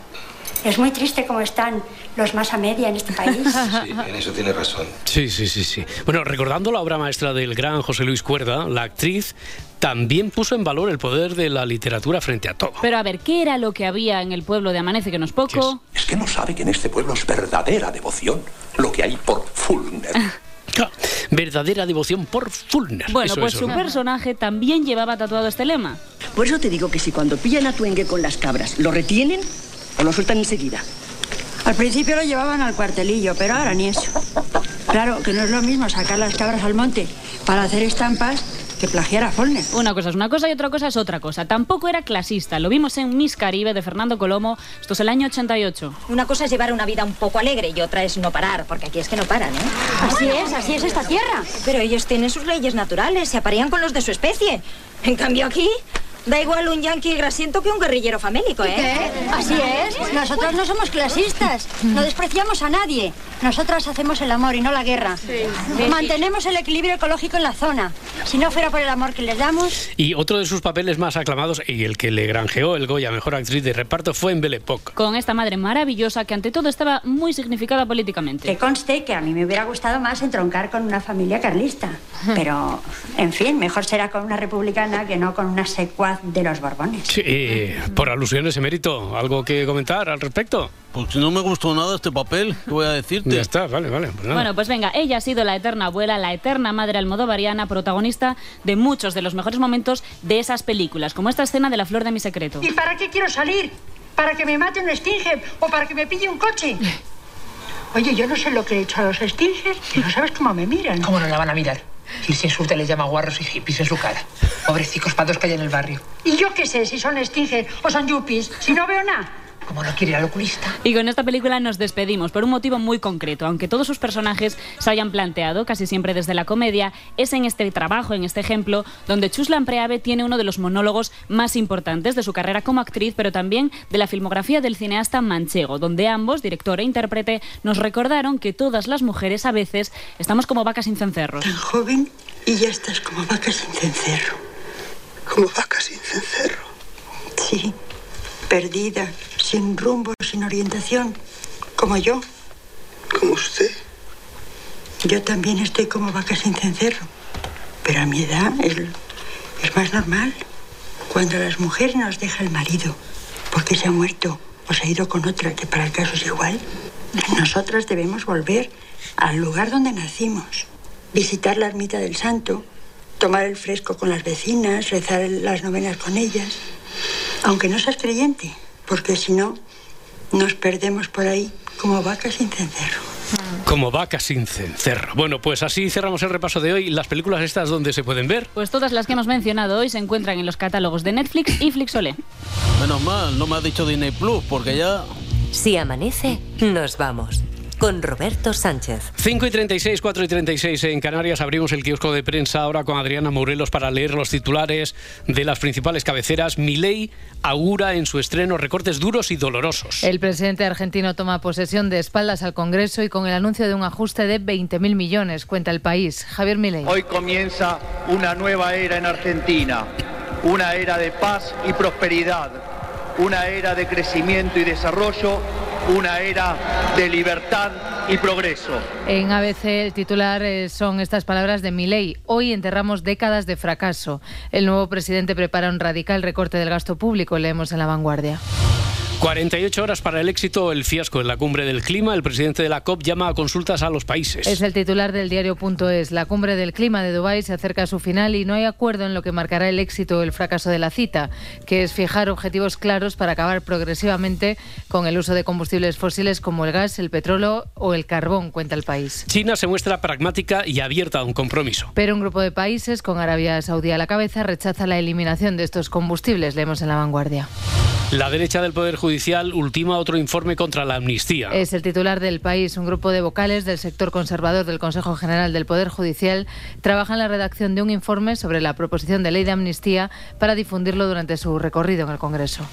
Es muy triste cómo están los más a media en este país. Sí, en eso tiene razón. Sí, sí, sí, sí. Bueno, recordando la obra maestra del gran José Luis Cuerda, la actriz también puso en valor el poder de la literatura frente a todo. Pero a ver, ¿qué era lo que había en el pueblo de Amanece que no es poco? Es que no sabe que en este pueblo es verdadera devoción lo que hay por Fulner. Claro, verdadera devoción por Fulner. Bueno, Eso, pues eso, su ¿no? personaje también llevaba tatuado este lema. Por eso te digo que si cuando pillan a Tuengue con las cabras lo retienen, o lo sueltan enseguida. Al principio lo llevaban al cuartelillo, pero ahora ni eso. Claro, que no es lo mismo sacar las cabras al monte para hacer estampas que plagiar a Follner. Una cosa es una cosa y otra cosa es otra cosa. Tampoco era clasista. Lo vimos en Miss Caribe de Fernando Colomo. Esto es el año 88. Una cosa es llevar una vida un poco alegre y otra es no parar, porque aquí es que no paran, ¿eh? Así es, así es esta tierra. Pero ellos tienen sus leyes naturales, se aparean con los de su especie. En cambio aquí, da igual un yanqui grasiento que un guerrillero famélico, ¿eh? ¿Qué? Así es. Nosotros no somos clasistas. No despreciamos a nadie. Nosotras hacemos el amor y no la guerra. Mantenemos el equilibrio ecológico en la zona. Si no fuera por el amor que les damos... Y otro de sus papeles más aclamados y el que le granjeó el Goya Mejor Actriz de Reparto fue en Belle Époque. Con esta madre maravillosa que ante todo estaba muy significada políticamente. Que conste que a mí me hubiera gustado más entroncar con una familia carlista. Pero, en fin, mejor será con una republicana que no con una secuaz de los Borbones. Sí, por alusiones, emérito, ¿algo que comentar al respecto? Pues no me gustó nada este papel, ¿qué voy a decirte? Ya está, vale, vale. pues. Bueno, pues venga, ella ha sido la eterna abuela, la eterna madre almodovariana, protagonista de muchos de los mejores momentos de esas películas, como esta escena de La flor de mi secreto. ¿Y para qué quiero salir? ¿Para que me mate un Stinger o para que me pille un coche? Oye, yo no sé lo que he hecho a los Stingers y no sabes cómo me miran. ¿Cómo no la van a mirar? Si se insulta les llama guarros y hippies en su cara. Pobrecicos patos que hay en el barrio. ¿Y yo qué sé si son Stinger o son yuppies? Si no veo nada. Como no quiere ir al oculista. Y con esta película nos despedimos por un motivo muy concreto. Aunque todos sus personajes se hayan planteado, casi siempre desde la comedia, es en este trabajo, en este ejemplo, donde Chuslan Preave tiene uno de los monólogos más importantes de su carrera como actriz, pero también de la filmografía del cineasta manchego, donde ambos, director e intérprete, nos recordaron que todas las mujeres a veces estamos como vacas sin cencerros. Tan joven y ya estás como vaca sin cencerro. Como vaca sin cencerro. Sí, perdida, sin rumbo, sin orientación, como yo. Como usted. Yo también estoy como vaca sin cencerro, pero a mi edad es, es más normal. Cuando las mujeres nos deja el marido porque se ha muerto o se ha ido con otra, que para el caso es igual, nosotras debemos volver al lugar donde nacimos, visitar la ermita del santo, tomar el fresco con las vecinas, rezar las novenas con ellas, aunque no seas creyente, porque si no, nos perdemos por ahí como vacas sin cencerro. Como vacas sin cencerro. Bueno, pues así cerramos el repaso de hoy. Las películas estas donde se pueden ver. Pues todas las que hemos mencionado hoy se encuentran en los catálogos de Netflix y Flixolé. Menos mal, no me has dicho Disney Plus, porque ya... Si amanece, nos vamos. Con Roberto Sánchez. 5 y 36, 4 y 36 en Canarias. Abrimos el kiosco de prensa ahora con Adriana Morelos para leer los titulares de las principales cabeceras. Milei augura en su estreno recortes duros y dolorosos. El presidente argentino toma posesión de espaldas al Congreso y con el anuncio de un ajuste de 20.000 millones, cuenta el país. Javier Milei. Hoy comienza una nueva era en Argentina, una era de paz y prosperidad, una era de crecimiento y desarrollo, una era de libertad y progreso. En ABC el titular eh, son estas palabras de Milei. Hoy enterramos décadas de fracaso. El nuevo presidente prepara un radical recorte del gasto público, leemos en La Vanguardia. 48 horas para el éxito o el fiasco en la cumbre del clima. El presidente de la COP llama a consultas a los países. Es el titular del diario.es. La cumbre del clima de Dubái se acerca a su final y no hay acuerdo en lo que marcará el éxito o el fracaso de la cita, que es fijar objetivos claros para acabar progresivamente con el uso de combustibles fósiles como el gas, el petróleo o el carbón, cuenta el país. China se muestra pragmática y abierta a un compromiso. Pero un grupo de países, con Arabia Saudí a la cabeza, rechaza la eliminación de estos combustibles, leemos en la vanguardia. La derecha del Poder Judicial ultima otro informe contra la amnistía. Es el titular del país. Un grupo de vocales del sector conservador del Consejo General del Poder Judicial trabaja en la redacción de un informe sobre la proposición de ley de amnistía para difundirlo durante su recorrido en el Congreso.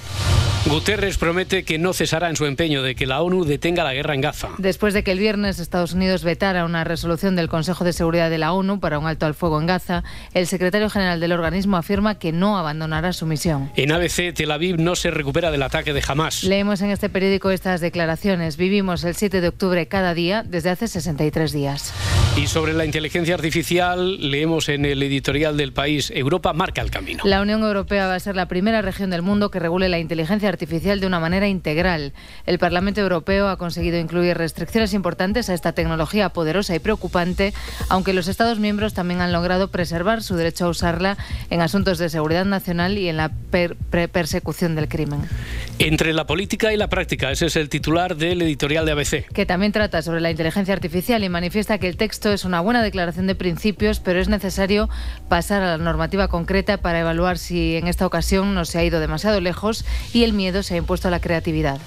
Guterres promete que no cesará en su empeño de que la ONU detenga la guerra en Gaza. Después de que el viernes Estados Unidos vetara una resolución del Consejo de Seguridad de la ONU para un alto al fuego en Gaza, el secretario general del organismo afirma que no abandonará su misión. En ABC, Tel Aviv no se recupera del ataque de Hamas. Leemos en este periódico estas declaraciones. Vivimos el 7 de octubre cada día desde hace 63 días. Y sobre la inteligencia artificial, leemos en el editorial del país, Europa marca el camino. La Unión Europea va a ser la primera región del mundo que regule la inteligencia artificial de una manera integral. El Parlamento Europeo ha conseguido incluir restricciones importantes a esta tecnología poderosa y preocupante, aunque los Estados miembros también han logrado preservar su derecho a usarla en asuntos de seguridad nacional y en la per- pre- persecución del crimen. Entre la política y la práctica, ese es el titular del editorial de ABC. que también trata sobre la inteligencia artificial y manifiesta que el texto es una buena declaración de principios, pero es necesario pasar a la normativa concreta para evaluar si en esta ocasión no se ha ido demasiado lejos y el miedo se ha impuesto a la creatividad.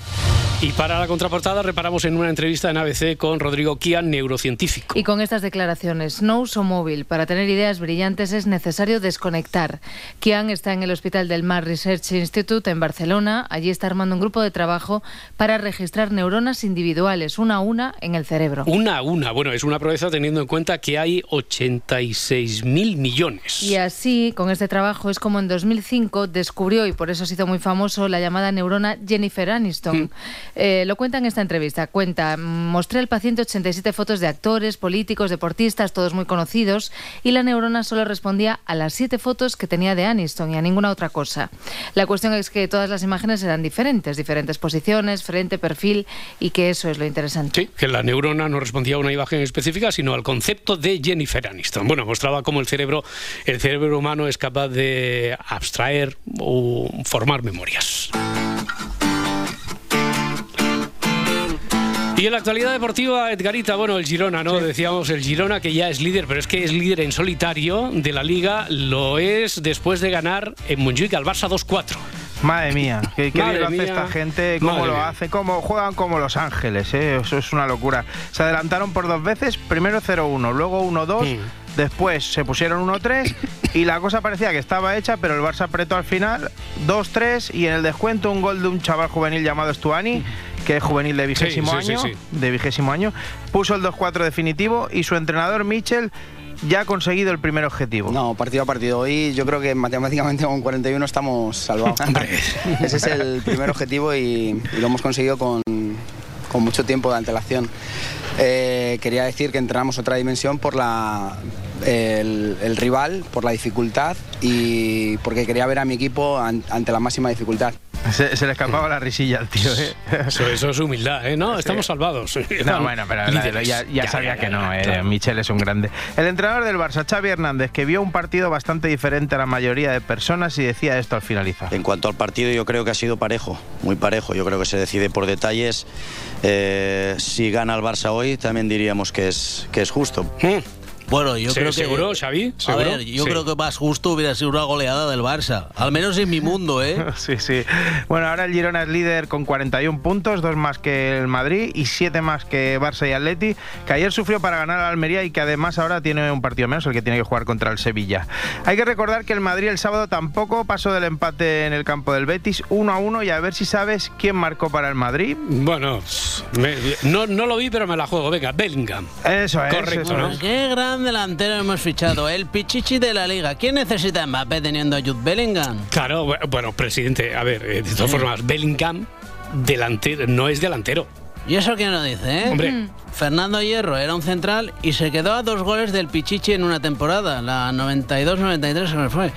Y para la contraportada reparamos en una entrevista en ABC con Rodrigo Kian, neurocientífico. Y con estas declaraciones, no uso móvil. Para tener ideas brillantes es necesario desconectar. Kian está en el Hospital del Mar Research Institute en Barcelona. Allí está armando un grupo de trabajo para registrar neuronas individuales, una a una, en el cerebro. Una a una. Bueno, es una proeza teniendo en cuenta que hay 86 mil millones. Y así, con este trabajo, es como en 2005 descubrió, y por eso se hizo muy famoso, la llamada neurona Jennifer Aniston. Eh, lo cuenta en esta entrevista. Cuenta, mostré al paciente 87 fotos de actores, políticos, deportistas, todos muy conocidos, y la neurona solo respondía a las siete fotos que tenía de Aniston y a ninguna otra cosa. La cuestión es que todas las imágenes eran diferentes, diferentes posiciones, frente, perfil, y que eso es lo interesante. Sí, que la neurona no respondía a una imagen específica, sino al concepto de Jennifer Aniston. Bueno, mostraba cómo el cerebro, el cerebro humano es capaz de abstraer o formar memorias. Y en la actualidad deportiva, Edgarita, bueno, el Girona, ¿no? Decíamos el Girona que ya es líder, pero es que es líder en solitario de la liga, lo es después de ganar en Montjuic al Barça 2-4. Madre mía, qué, qué Madre bien lo hace mía. esta gente, cómo Madre lo mía. hace, cómo juegan como Los Ángeles, ¿eh? eso es una locura. Se adelantaron por dos veces, primero 0-1, luego 1-2, Mm. después se pusieron 1-3 y la cosa parecía que estaba hecha, pero el Barça apretó al final 2-3 y en el descuento un gol de un chaval juvenil llamado Stuani, que es juvenil de vigésimo sí, sí, año, sí. de vigésimo año, puso el 2-4 definitivo y su entrenador Michel ya ha conseguido el primer objetivo. No, partido a partido. Hoy yo creo que matemáticamente con 41 estamos salvados. Ese es el primer objetivo y, y lo hemos conseguido con, con mucho tiempo de antelación. Eh, quería decir que entramos otra dimensión por la, el, el rival, por la dificultad y porque quería ver a mi equipo an- ante la máxima dificultad. Se, se le escapaba la risilla al tío, ¿eh? Eso, eso es humildad, ¿eh? No, estamos salvados. No, bueno, pero la- ya, ya sabía que no, eh, claro. Michel es un grande. El entrenador del Barça, Xavi Hernández, que vio un partido bastante diferente a la mayoría de personas y decía esto al finalizar. En cuanto al partido, yo creo que ha sido parejo, muy parejo. Yo creo que se decide por detalles. Eh, si gana el Barça hoy, también diríamos que es, que es justo. Bueno, yo creo que. ¿seguro, Xavi? A ver, yo Sí. creo que más justo hubiera sido una goleada del Barça. Al menos en mi mundo, ¿eh? Sí, sí. Bueno, ahora el Girona es líder con 41 puntos, dos más que el Madrid y siete más que Barça y Atleti, que ayer sufrió para ganar al Almería y que además ahora tiene un partido menos, el que tiene que jugar contra el Sevilla. Hay que recordar que el Madrid el sábado tampoco pasó del empate en el campo del Betis 1 a 1 y a ver si sabes quién marcó para el Madrid. Bueno, me- no, no lo vi, pero me la juego. Venga, Bellingham. Eso es. Correcto, ¿no? Qué gran delantero hemos fichado, el pichichi de la liga. ¿Quién necesita Mbappé teniendo a Jude Bellingham? Claro, bu- bueno, presidente, a ver, eh, de todas formas, Bellingham delantero, no es delantero. ¿Y eso quién lo dice, eh? Hombre. Fernando Hierro era un central y se quedó a dos goles del Pichichi en una temporada, la 92-93 que me fue.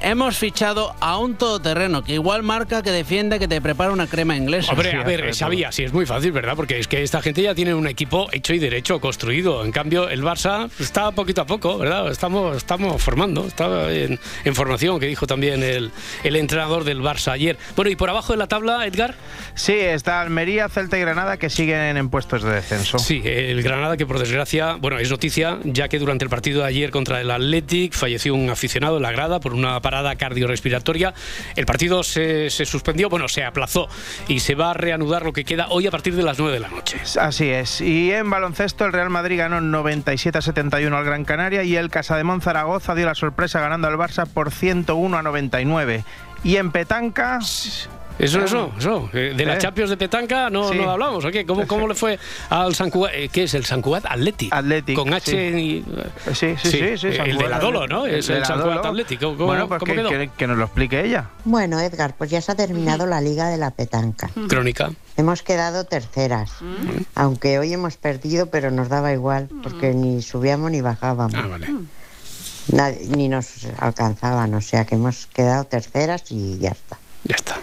Hemos fichado a un todoterreno que igual marca, que defiende, que te prepara una crema inglesa. Hombre, a ver, sabía, sí, es muy fácil, ¿verdad? Porque es que esta gente ya tiene un equipo hecho y derecho, construido. En cambio, el Barça está poquito a poco, ¿verdad? Estamos, estamos formando, está en, en formación, que dijo también el, el entrenador del Barça ayer. Bueno, y por abajo de la tabla, Edgar. Sí, está Almería, Celta y Granada que siguen en puestos de descenso. Sí, el Granada que por desgracia, bueno, es noticia, ya que durante el partido de ayer contra el Athletic falleció un aficionado en la grada por una parada cardiorrespiratoria. El partido se, se suspendió, bueno, se aplazó y se va a reanudar lo que queda hoy a partir de las 9 de la noche. Así es. Y en baloncesto, el Real Madrid ganó 97 a 71 al Gran Canaria y el Casademón Zaragoza dio la sorpresa ganando al Barça por 101 a 99. Y en petanca, Eso, eso, eso. Eh, De la Eh. Champions de Petanca no, Sí. no hablamos. ¿o qué? ¿Cómo, ¿Cómo le fue al San Cugat? eh, ¿Qué es el San Cugat Athletic? Athletic, Con H sí. y... Sí, sí, sí. sí, eh, San el de la Dolo. ¿no? Es el la San Cugat. Athletic. ¿Cómo, Bueno, pues cómo que, quedó? que- que nos lo explique ella. Bueno, Edgar, pues ya se ha terminado la Liga de la Petanca. Crónica. Hemos quedado terceras, aunque hoy hemos perdido, pero nos daba igual, porque ni subíamos ni bajábamos. Ah, vale. Nadie- ni nos alcanzaban, o sea que hemos quedado terceras y ya está. Ya está.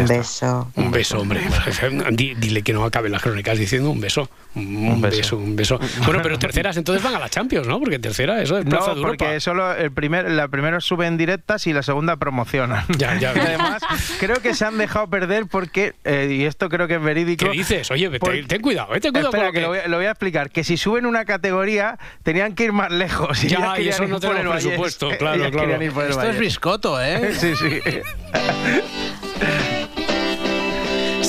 Un beso. Un beso, hombre. Di- Dile que no acabe las crónicas diciendo un beso. Un, beso. un beso. Bueno, pero terceras entonces van a la Champions, ¿no? Porque tercera, eso es plaza No, de Europa. porque solo el primer, la primera sube en directas y la segunda promociona. Ya, ya. Además, creo que se han dejado perder porque, eh, y esto creo que es verídico. ¿Qué dices? Oye, ten- cuidado, eh, ten cuidado Espera, que lo voy, a- lo voy a explicar. Que si suben una categoría, tenían que ir más lejos. Ya, ellas y eso no el tenemos Vallés. presupuesto, claro, claro. el Esto es biscoto, ¿eh? Sí, sí.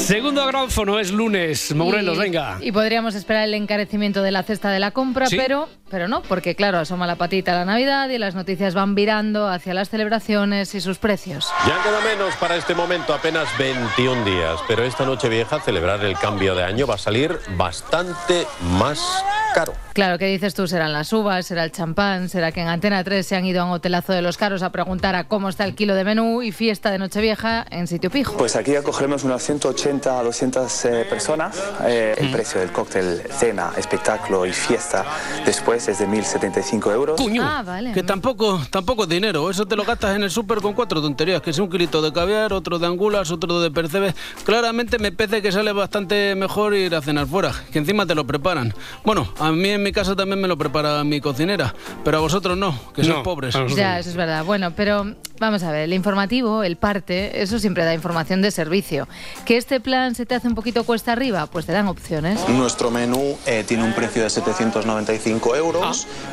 Segundo agrófono es lunes. Morelos, Y- venga. Y podríamos esperar el encarecimiento de la cesta de la compra, ¿Sí? pero, pero no, porque claro, asoma la patita la Navidad y las noticias van virando hacia las celebraciones y sus precios. Ya queda menos para este momento, apenas 21 días, pero esta noche vieja celebrar el cambio de año va a salir bastante más caro. Claro, ¿qué dices tú? ¿Serán las uvas? ¿Será el champán? ¿Será que en Antena 3 se han ido a un hotelazo de los caros a preguntar a cómo está el kilo de menú y fiesta de Nochevieja en sitio pijo? Pues aquí acogeremos unas 180 a 200 eh, personas. Eh, el precio del cóctel, cena, espectáculo y fiesta después es de 1.075 euros. Ah, vale. Que tampoco, tampoco es dinero. Eso te lo gastas en el súper con cuatro tonterías. Que es un kilito de caviar, otro de angulas, otro de percebes. Claramente me parece que sale bastante mejor ir a cenar fuera. Que encima te lo preparan. Bueno, a mí en mi casa también me lo prepara mi cocinera. Pero a vosotros no, que sois No, pobres. Ya, eso es verdad. Bueno, pero vamos a ver, el informativo, el parte, eso siempre da información de servicio. ¿Que este plan se te hace un poquito cuesta arriba? Pues te dan opciones. Nuestro menú eh, tiene un precio de 795 euros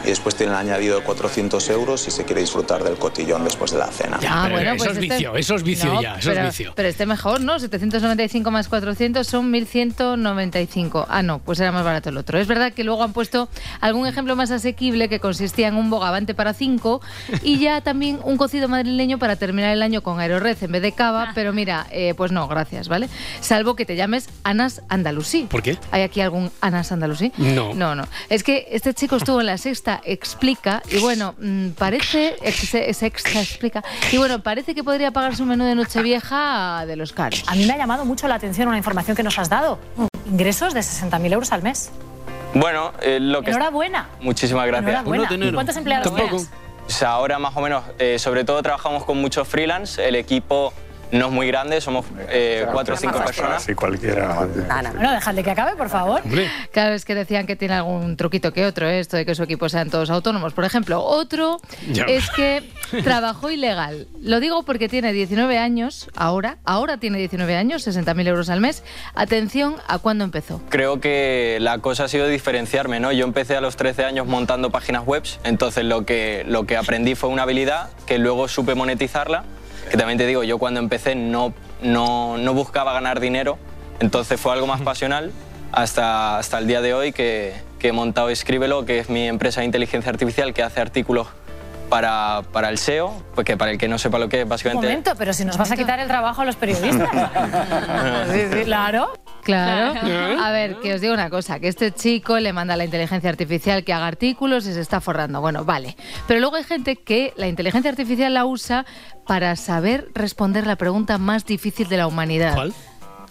y después tiene el añadido de 400 euros si se quiere disfrutar del cotillón después de la cena. ah, pero bueno, eso pues es este- vicio, eso es vicio No, ya, eso pero, es vicio. Pero este mejor, ¿no? 795 más 400 son 1195. Ah, no, pues era más barato el otro. Es verdad que luego han puesto algún ejemplo más asequible que consistía en un bogavante para 5 y ya también un cocido madrileño para terminar el año con aerorred en vez de cava, pero mira, eh, pues no, gracias, ¿vale? Salvo que te llames Anas Andalusí. ¿Por qué? ¿Hay aquí algún Anas Andalusí? No. No, no. Es que este chico estuvo en la sexta explica y bueno, mm, parece ex- sexta explica y bueno, parece que podría pagar su menú de Nochevieja de los caros. A mí me ha llamado mucho la atención una información que nos has dado. Ingresos de 60.000 euros al mes. Bueno, eh, lo que... Enhorabuena. Muchísimas gracias. Enhorabuena. ¿Y cuántos empleados tienes? Pues ahora más o menos, eh, sobre todo trabajamos con muchos freelance, el equipo no es muy grande, somos eh, cuatro o cinco personas. Si cualquiera. Bueno, dejadle que acabe, por favor. Claro, es que decían que tiene algún truquito que otro, ¿eh? esto de que su equipo sean todos autónomos. Por ejemplo, otro Ya. es que trabajó ilegal. Lo digo porque tiene 19 años, ahora, ahora tiene 19 años, 60.000 euros al mes. Atención a cuándo empezó. Creo que la cosa ha sido diferenciarme, ¿no? Yo empecé a los 13 años montando páginas web, entonces lo que, lo que aprendí fue una habilidad que luego supe monetizarla. Que también te digo, yo cuando empecé no, no, no buscaba ganar dinero, entonces fue algo más pasional hasta, hasta el día de hoy que, que he montado Escríbelo, que es mi empresa de inteligencia artificial que hace artículos para, para el SEO, pues que para el que no sepa lo que es, Un básicamente... momento, pero si nos vas a quitar el trabajo a los periodistas. Sí, sí, claro. Claro. Claro. A ver, que os digo una cosa, que este chico le manda a la inteligencia artificial que haga artículos y se está forrando. Bueno, vale. Pero luego hay gente que la inteligencia artificial la usa para saber responder la pregunta más difícil de la humanidad. ¿Cuál?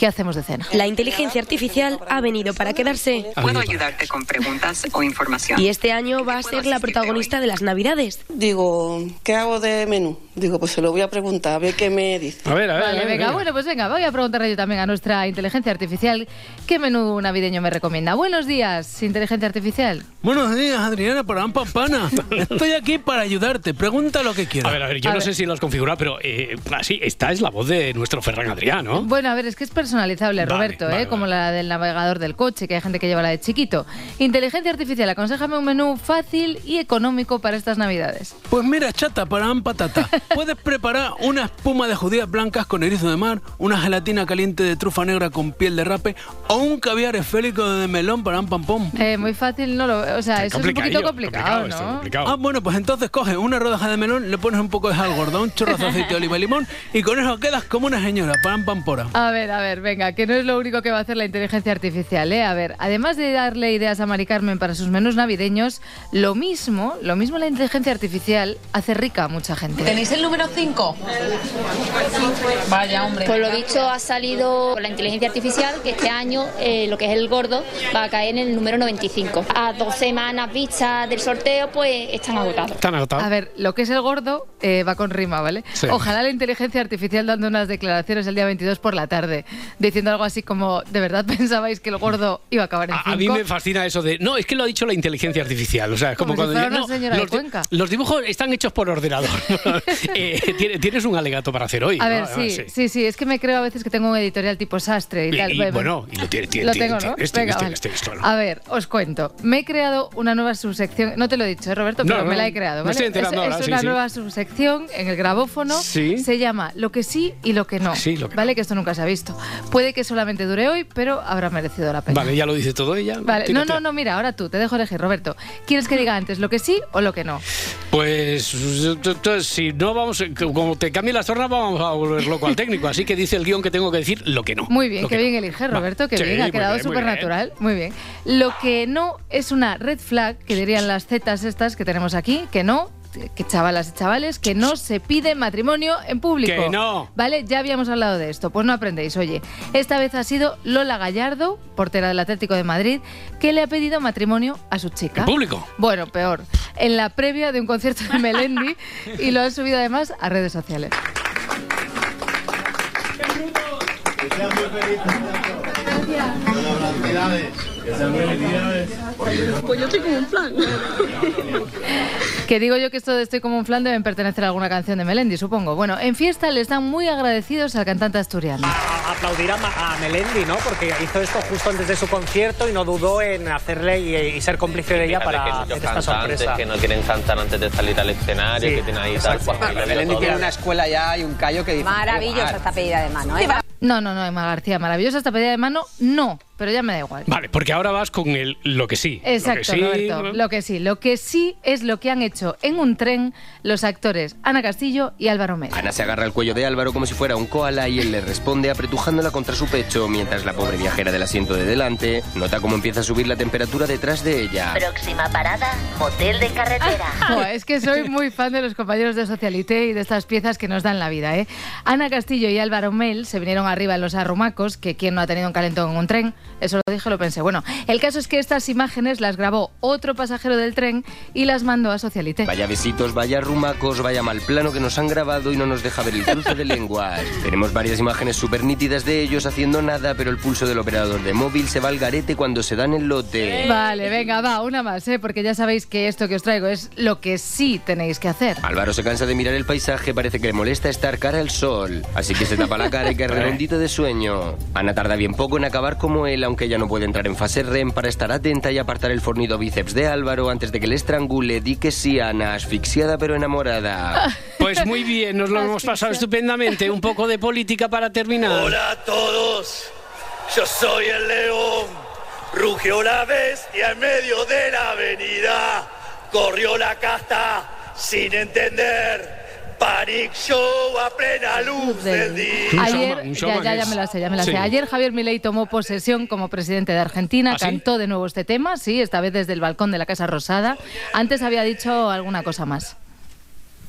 ¿Qué hacemos de cena? La inteligencia artificial ha venido para quedarse. Puedo ayudarte con preguntas o información. Y este año va a ser la protagonista de las Navidades. Digo, ¿qué hago de menú? Digo, pues se lo voy a preguntar, a ver qué me dice. A ver, a ver. Vale, venga, bueno, pues venga, voy a preguntarle yo también a nuestra inteligencia artificial qué menú navideño me recomienda. Buenos días, inteligencia artificial. Buenos días, Adriana, por Pampana. Estoy aquí para ayudarte. Pregunta lo que A quieras. ver, a ver, yo A no ver. sé si lo has configurado, pero eh, así, esta es la voz de nuestro Ferran Adrián, ¿no? Bueno, a ver, es que es personalizable, Vale, Roberto, vale, ¿eh? como la del navegador del coche, que hay gente que lleva la de chiquito. Inteligencia artificial, aconsejame un menú fácil y económico para estas navidades. Pues mira, chata, para patata. Puedes preparar una espuma de judías blancas con erizo de mar, una gelatina caliente de trufa negra con piel de rape o un caviar esférico de melón para am pam pom. Eh, muy fácil, no lo, o sea, eso es un poquito complicado, ¿no? Ah, bueno, pues entonces coges una rodaja de melón, le pones un poco de sal gorda, un chorrazo de aceite de oliva y limón y con eso quedas como una señora, pam, pam, pora. A ver, a ver, venga, que no es lo único que va a hacer la inteligencia artificial, ¿eh? A ver, además de darle ideas a Mari Carmen para sus menús navideños, lo mismo, lo mismo la inteligencia artificial hace rica a mucha gente. ¿Tenéis el número 5? Vaya, hombre. Por lo dicho, ha salido la inteligencia artificial que este año eh, lo que es el gordo va a caer en el número 95. A dos semanas vistas del sorteo, pues están agotados. Están agotados. A ver, lo que es el gordo eh, va con rima, ¿vale? Sí. Ojalá la inteligencia artificial dando unas declaraciones el día 22 por la tarde, diciendo algo así como, ¿de verdad pensabais que el gordo iba a acabar en A, 5? a mí me fascina eso de. No, es que lo ha dicho la inteligencia artificial. O sea, es como, Como si cuando. fuera digo, una no, señora de los, di- Cuenca. los dibujos están hechos por ordenador. Eh, tiene- tienes un alegato para hacer hoy. A ¿no? ver, Además, sí, sí, sí, es que me creo a veces que tengo un editorial tipo sastre y, Y- tal. y, Bueno, y lo tiene, tiene, Lo tiene, tengo, tiene. ¿no? Este, Venga, este, vale. este, esto, ¿no? A ver, os cuento. Me he creado una nueva subsección. No te lo he dicho, ¿eh, Roberto, No, pero me la he creado. es, ahora, es sí, una sí. nueva subsección en el grabófono. Sí. Se llama Lo que sí y lo que no. Lo que ¿Vale? Que esto nunca se ha visto. Puede que solamente dure hoy, pero habrá merecido la pena. Vale, ya lo dice todo ella. Vale, no, no, no, mira, ahora tú, te dejo elegir, Roberto. ¿Quieres que diga antes lo que sí o lo que no? Pues entonces, si no vamos, como te cambie las tornas, vamos a volver loco al técnico. Así que dice el guion que tengo que decir lo que no. Muy bien, qué que bien no. elige. Roberto, Sí, bien, ha quedado súper natural, muy bien. Lo que no es una red flag, que dirían las zetas estas que tenemos aquí, que no, que chavalas y chavales, que no se pide matrimonio en público. Que no. Vale, ya habíamos hablado de esto, pues no aprendéis. Oye, esta vez ha sido Lola Gallardo, portera del Atlético de Madrid, que le ha pedido matrimonio a su chica. ¿En público? Bueno, peor. En la previa de un concierto de Melendi y lo han subido además a redes sociales. Pues yo estoy como un plan. Que digo yo que esto de Estoy como un flan deben pertenecer a alguna canción de Melendi, supongo. Bueno, en fiesta le están muy agradecidos al cantante asturiano. a aplaudir a, Ma- a Melendi, ¿no? Porque hizo esto justo antes de su concierto y no dudó en hacerle y, y ser cómplice de ella para que hacer esta sorpresa. que no quieren cantar antes de salir al escenario, Sí, que tienen ahí tal cual. Melendi tiene una escuela ya y un callo que dice... Maravillosa esta pedida de mano, ¿eh? No, no, no, Emma García, maravillosa esta pedida de mano, no, pero ya me da igual. Vale, porque ahora vas con el lo que sí. Exacto, lo que sí, Roberto. Lo que sí, lo que sí es lo que han hecho en un tren los actores Ana Castillo y Álvaro Mel. Ana se agarra al cuello de Álvaro como si fuera un koala y él le responde apretujándola contra su pecho mientras la pobre viajera del asiento de delante nota cómo empieza a subir la temperatura detrás de ella. Próxima parada, motel de carretera. Es que soy muy fan de los compañeros de Socialité y de estas piezas que nos dan la vida, ¿eh? Ana Castillo y Álvaro Mel se vinieron arriba en los arrumacos, que quien no ha tenido un calentón en un tren, eso lo dije, lo pensé. Bueno, el caso es que estas imágenes las grabó otro pasajero del tren y las mandó a Socialité. Vaya besitos, vaya rumacos, vaya mal plano que nos han grabado y no nos deja ver el cruce de lenguas. Tenemos varias imágenes súper nítidas de ellos haciendo nada, pero el pulso del operador de móvil se va al garete cuando se dan el lote. Vale, venga, va, una más, ¿eh? Porque ya sabéis que esto que os traigo es lo que sí tenéis que hacer. Álvaro se cansa de mirar el paisaje, parece que le molesta estar cara al sol, así que se tapa la cara y cae redondito de sueño. Ana tarda bien poco en acabar como él, aunque ya no puede entrar en fase REM para estar atenta y apartar el fornido bíceps de Álvaro antes de que le estrangule. Di que sí, Ana, asfixiada pero enamorada. Pues muy bien, nos lo hemos pasado estupendamente. Un poco de política para terminar. Hola a todos, yo soy el león. Rugió la bestia en medio de la avenida. Corrió la casta sin entender. Panic show a plena luz del día. Ayer, ya, ya, ya me la sé, ya me la sé. Ayer Javier Milei tomó posesión como presidente de Argentina, ¿Ah, sí? cantó de nuevo este tema, sí, esta vez desde el balcón de la Casa Rosada. Antes había dicho alguna cosa más.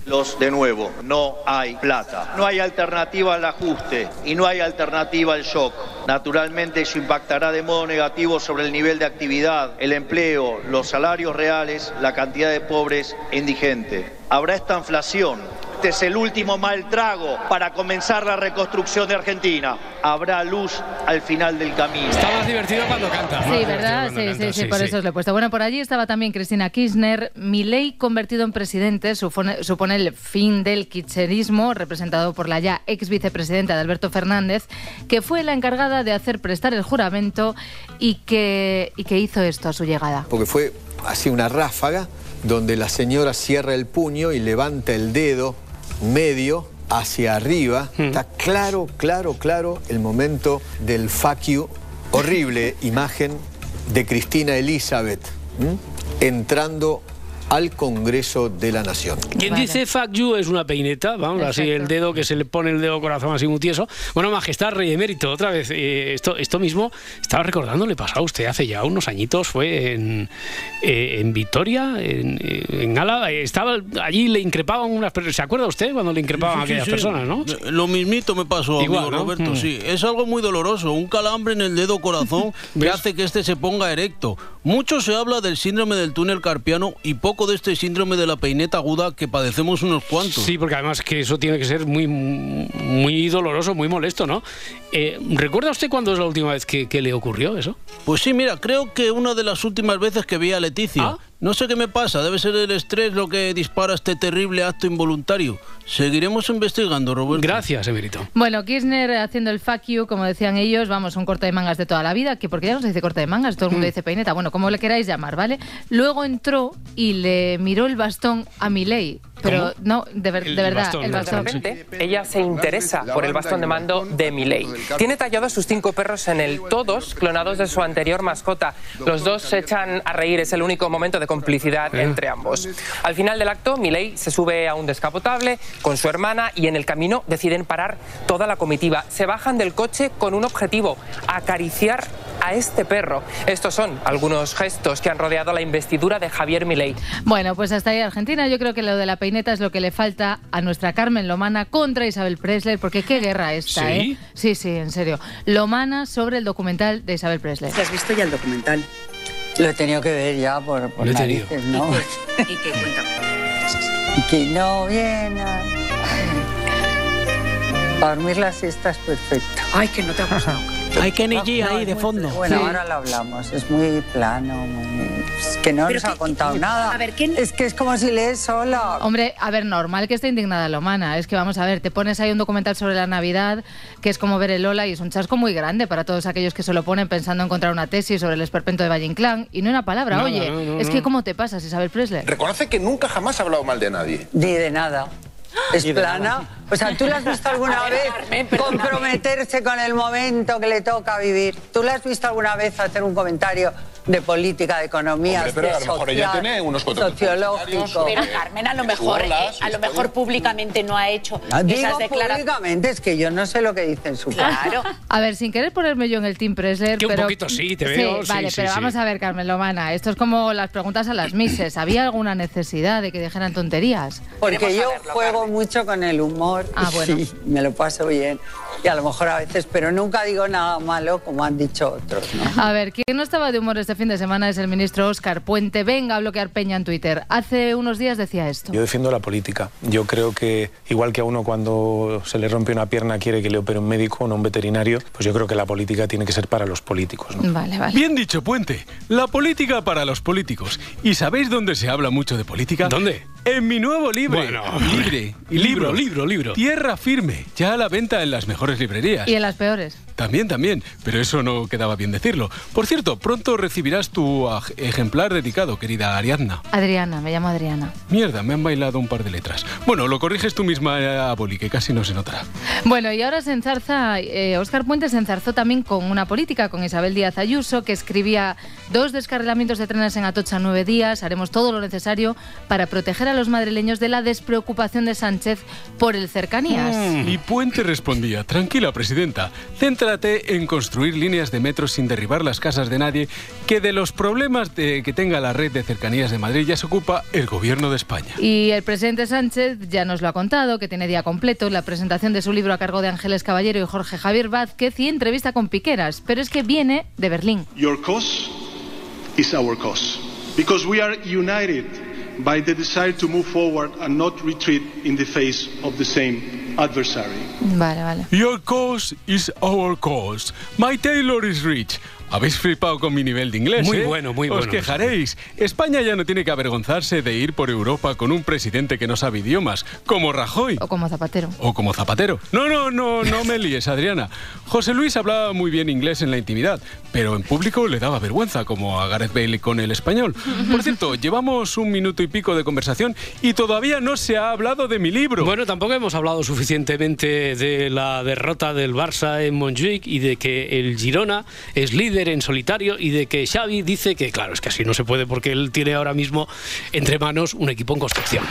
Los de nuevo, no hay plata. No hay alternativa al ajuste y no hay alternativa al shock. Naturalmente eso impactará de modo negativo sobre el nivel de actividad, el empleo, los salarios reales, la cantidad de pobres e indigentes. Habrá esta inflación. Este es el último mal trago para comenzar la reconstrucción de Argentina. Habrá luz al final del camino. Está más divertido cuando canta. Sí, ¿verdad? Sí, canta, sí, sí, por eso os lo he puesto. Bueno, por allí estaba también Cristina Kirchner. Milei convertido en presidente supone, supone el fin del kirchnerismo, representado por la ya ex vicepresidenta de Alberto Fernández, que fue la encargada de hacer prestar el juramento y que, y que hizo esto a su llegada. porque fue así una ráfaga donde la señora cierra el puño y levanta el dedo medio hacia arriba. Está claro, claro, claro el momento del you. Horrible imagen de Cristina Elizabeth. ¿m? entrando al Congreso de la Nación. Quien dice fuck you es una peineta, vamos, así el dedo que se le pone el dedo corazón así muy tieso. Bueno, Majestad, Rey Emérito, otra vez, eh, esto, esto mismo, estaba recordando, le pasó a usted hace ya unos añitos, fue en, eh, en Vitoria, en, eh, en Álava, eh, estaba allí, le increpaban unas personas, ¿se acuerda usted cuando le increpaban a Sí, sí, aquellas sí. personas, no? Lo mismito me pasó, Igual, amigo ¿no? Roberto, Mm. sí. Es algo muy doloroso, un calambre en el dedo corazón que hace que este se ponga erecto. Mucho se habla del síndrome del túnel carpiano y poco de este síndrome de la peineta aguda que padecemos unos cuantos. Sí, porque además que eso tiene que ser muy, muy doloroso, muy molesto, ¿no? Eh, ¿Recuerda usted cuándo es la última vez que, que le ocurrió eso? Pues sí, mira, creo que una de las últimas veces que vi a Leticia. No sé qué me pasa, debe ser el estrés lo que dispara este terrible acto involuntario. Seguiremos investigando, Roberto. Gracias, Emérito. Bueno, Kirchner haciendo el fuck you, como decían ellos, vamos, un corte de mangas de toda la vida, que porque ya no se dice corte de mangas, todo el mundo dice peineta, bueno, como le queráis llamar, ¿vale? Luego entró y le miró el bastón a Milei, pero no, de, ver- de verdad, el De bastón. repente, ella se interesa por el bastón de mando de Milei. Tiene tallados sus cinco perros en el todos clonados de su anterior mascota. Los dos se echan a reír, es el único momento de complicidad entre ambos. Al final del acto, Milei se sube a un descapotable con su hermana y en el camino deciden parar toda la comitiva. Se bajan del coche con un objetivo, acariciar a este perro. Estos son algunos gestos que han rodeado la investidura de Javier Milei. Bueno, pues hasta ahí Argentina. Yo creo que lo de la peineta es lo que le falta a nuestra Carmen Lomana contra Isabel Presley, porque qué guerra esta, ¿Sí? ¿eh? Sí, sí, en serio. Lomana sobre el documental de Isabel Presley. ¿Has visto ya el documental? Lo he tenido que ver ya por, por Lo he tenido. narices, ¿no? ¿Y qué cuenta? que no viene. Para dormir la siesta es perfecto. Ay, que no te ha gustado. Hay Kenny G ahí de fondo. Bueno, Sí. ahora lo hablamos. Es muy plano, muy... Es que no Pero nos ha que- contado nada. a ver, Es que es como si lees sola. Hombre, a ver, normal que esté indignada Lomana. Es que vamos a ver, te pones ahí un documental sobre la Navidad, que es como ver el Lola y es un chasco muy grande para todos aquellos que se lo ponen pensando encontrar una tesis sobre el esperpento de Valle Inclán. Y no una palabra, oye, no, no, es no. que ¿cómo te pasas, Isabel Presley? Reconoce que nunca jamás ha hablado mal de nadie. Ni de nada. Es plana. O sea, ¿tú la has visto alguna ver, vez Carmen, comprometerse con el momento que le toca vivir? ¿Tú la has visto alguna vez hacer un comentario de política, de economía, Hombre, pero de a lo mejor ella social, tiene unos sociológico? Pero Carmen, a lo mejor, eh, a lo mejor públicamente no ha hecho Ah, esas Digo declaraciones. públicamente, es que yo no sé lo que dice en su. Claro. A ver, sin querer ponerme yo en el Team Presley, Que un pero... poquito sí, te veo, sí, vale, sí, pero sí. vamos a ver, Carmen Lomana, esto es como las preguntas a las mises. ¿Había alguna necesidad de que dijeran tonterías? Porque yo juego mucho con el humor. Ah, bueno. Sí, me lo paso bien. Y a lo mejor a veces, pero nunca digo nada malo como han dicho otros, ¿no? A ver, quien no estaba de humor este fin de semana es el ministro Óscar Puente. Venga a bloquear Peña en Twitter. Hace unos días decía esto. Yo defiendo la política. Yo creo que igual que a uno cuando se le rompe una pierna quiere que le opere un médico, no un veterinario, pues yo creo que la política tiene que ser para los políticos. ¿no? Vale, vale. Bien dicho, Puente. La política para los políticos. ¿Y sabéis dónde se habla mucho de política? ¿Dónde? En mi nuevo libro. Bueno. libre. Libro, libro, libro. Tierra firme. Ya a la venta en las mejores librerías. Y en las peores. También, también, pero eso no quedaba bien decirlo. Por cierto, pronto recibirás tu ejemplar dedicado, querida Ariadna. Adriana, me llamo Adriana. Mierda, me han bailado un par de letras. Bueno, lo corriges tú misma, eh, a Boli, que casi no se notará. Bueno, y ahora se enzarza, eh, Óscar Puente se enzarzó también con una política, con Isabel Díaz Ayuso, que escribía dos descarrilamientos de trenes en Atocha en nueve días, haremos todo lo necesario para proteger a los madrileños de la despreocupación de Sánchez por el cercanías. Y Puente respondía, tranquila, presidenta, céntrate en construir líneas de metro sin derribar las casas de nadie, que de los problemas de- que tenga la red de cercanías de Madrid ya se ocupa el gobierno de España. Y el presidente Sánchez ya nos lo ha contado, que tiene día completo la presentación de su libro a cargo de Ángeles Caballero y Jorge Javier Vázquez y entrevista con Piqueras, pero es que viene de Berlín. Your cause is our cause. Because we are united by the desire to move forward and not retreat in the face of the same adversary. Vale, vale. Your cause is our cause. My tailor is rich. Habéis flipado con mi nivel de inglés. Muy ¿eh? bueno, muy Os bueno. quejaréis. España ya no tiene que avergonzarse de ir por Europa con un presidente que no sabe idiomas, como Rajoy. O como Zapatero. O como Zapatero. No, no, no, no me líes, Adriana. José Luis hablaba muy bien inglés en la intimidad, pero en público le daba vergüenza, como a Gareth Bale con el español. Por cierto, llevamos un minuto y pico de conversación y todavía no se ha hablado de mi libro. Bueno, tampoco hemos hablado suficientemente de la derrota del Barça en Montjuic y de que el Girona es líder líder en solitario y de que Xavi dice que, claro, es que así no se puede porque él tiene ahora mismo entre manos un equipo en construcción.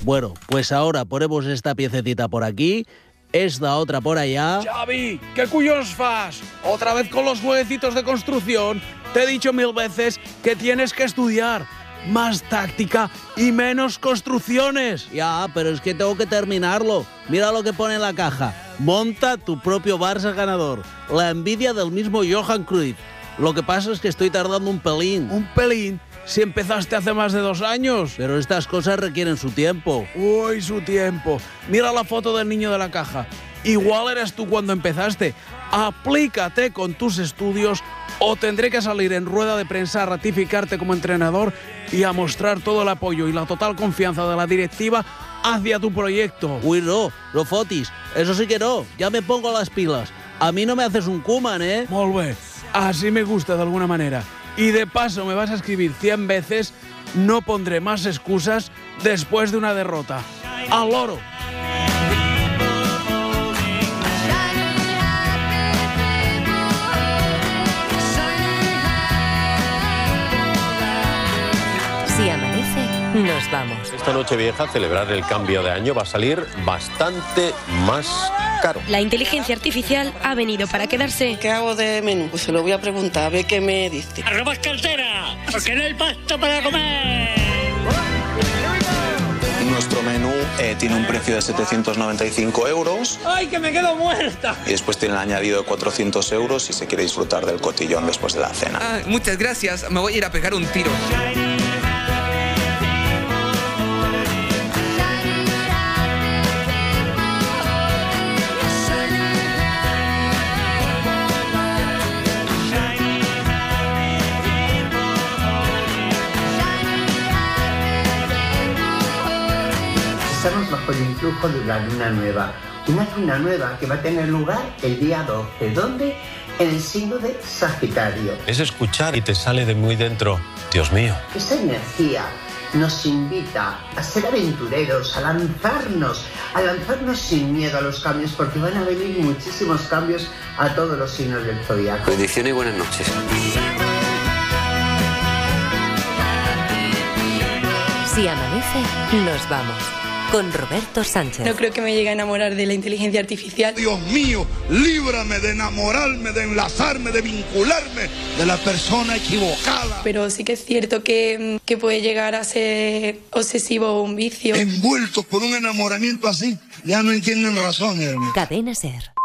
Bueno, pues ahora ponemos esta piececita por aquí, esta otra por allá. Xavi, ¿qué cuyos fas? Otra vez con los jueguecitos de construcción. Te he dicho mil veces que tienes que estudiar. Más táctica y menos construcciones. Ya, pero es que tengo que terminarlo. Mira lo que pone en la caja. Monta tu propio Barça ganador. La envidia del mismo Johan Cruyff. Lo que pasa es que estoy tardando un pelín. ¿Un pelín? Si empezaste hace más de dos años. Pero estas cosas requieren su tiempo. Uy, su tiempo. Mira la foto del niño de la caja. Igual eres tú cuando empezaste. Aplícate con tus estudios o tendré que salir en rueda de prensa a ratificarte como entrenador y a mostrar todo el apoyo y la total confianza de la directiva hacia tu proyecto. Uy, no, no fotis. Eso sí que no. Ya me pongo las pilas. A mí no me haces un Kuman, ¿eh? Molt bé. Así me gusta de alguna manera. Y de paso me vas a escribir 100 veces, no pondré más excusas después de una derrota. ¡Al loro! Nos vamos. Esta noche vieja, celebrar el cambio de año va a salir bastante más caro. La inteligencia artificial ha venido para quedarse. ¿Qué hago de menú? Pues se lo voy a preguntar, a ver qué me dice. ¡Arroba cartera! ¡Porque no hay pasto para comer! Nuestro menú eh, tiene un precio de 795 euros ¡Ay, que me quedo muerta! y después tiene el añadido de 400 euros si se quiere disfrutar del cotillón después de la cena. Ah, muchas gracias, me voy a ir a pegar un tiro. Bajo el influjo de la luna nueva. Una luna nueva que va a tener lugar el día 12. ¿Dónde? En el signo de Sagitario. Es escuchar y te sale de muy dentro. Dios mío. Esa energía nos invita a ser aventureros, a lanzarnos, a lanzarnos sin miedo a los cambios, porque van a venir muchísimos cambios a todos los signos del zodiaco. Bendiciones y buenas noches. Si amanece, nos vamos. Con Roberto Sánchez. No creo que me llegue a enamorar de la inteligencia artificial. Dios mío, líbrame de enamorarme, de enlazarme, de vincularme de la persona equivocada. Pero sí que es cierto que, que puede llegar a ser obsesivo o un vicio. Envueltos por un enamoramiento así, ya no entienden razones. Cadena Ser.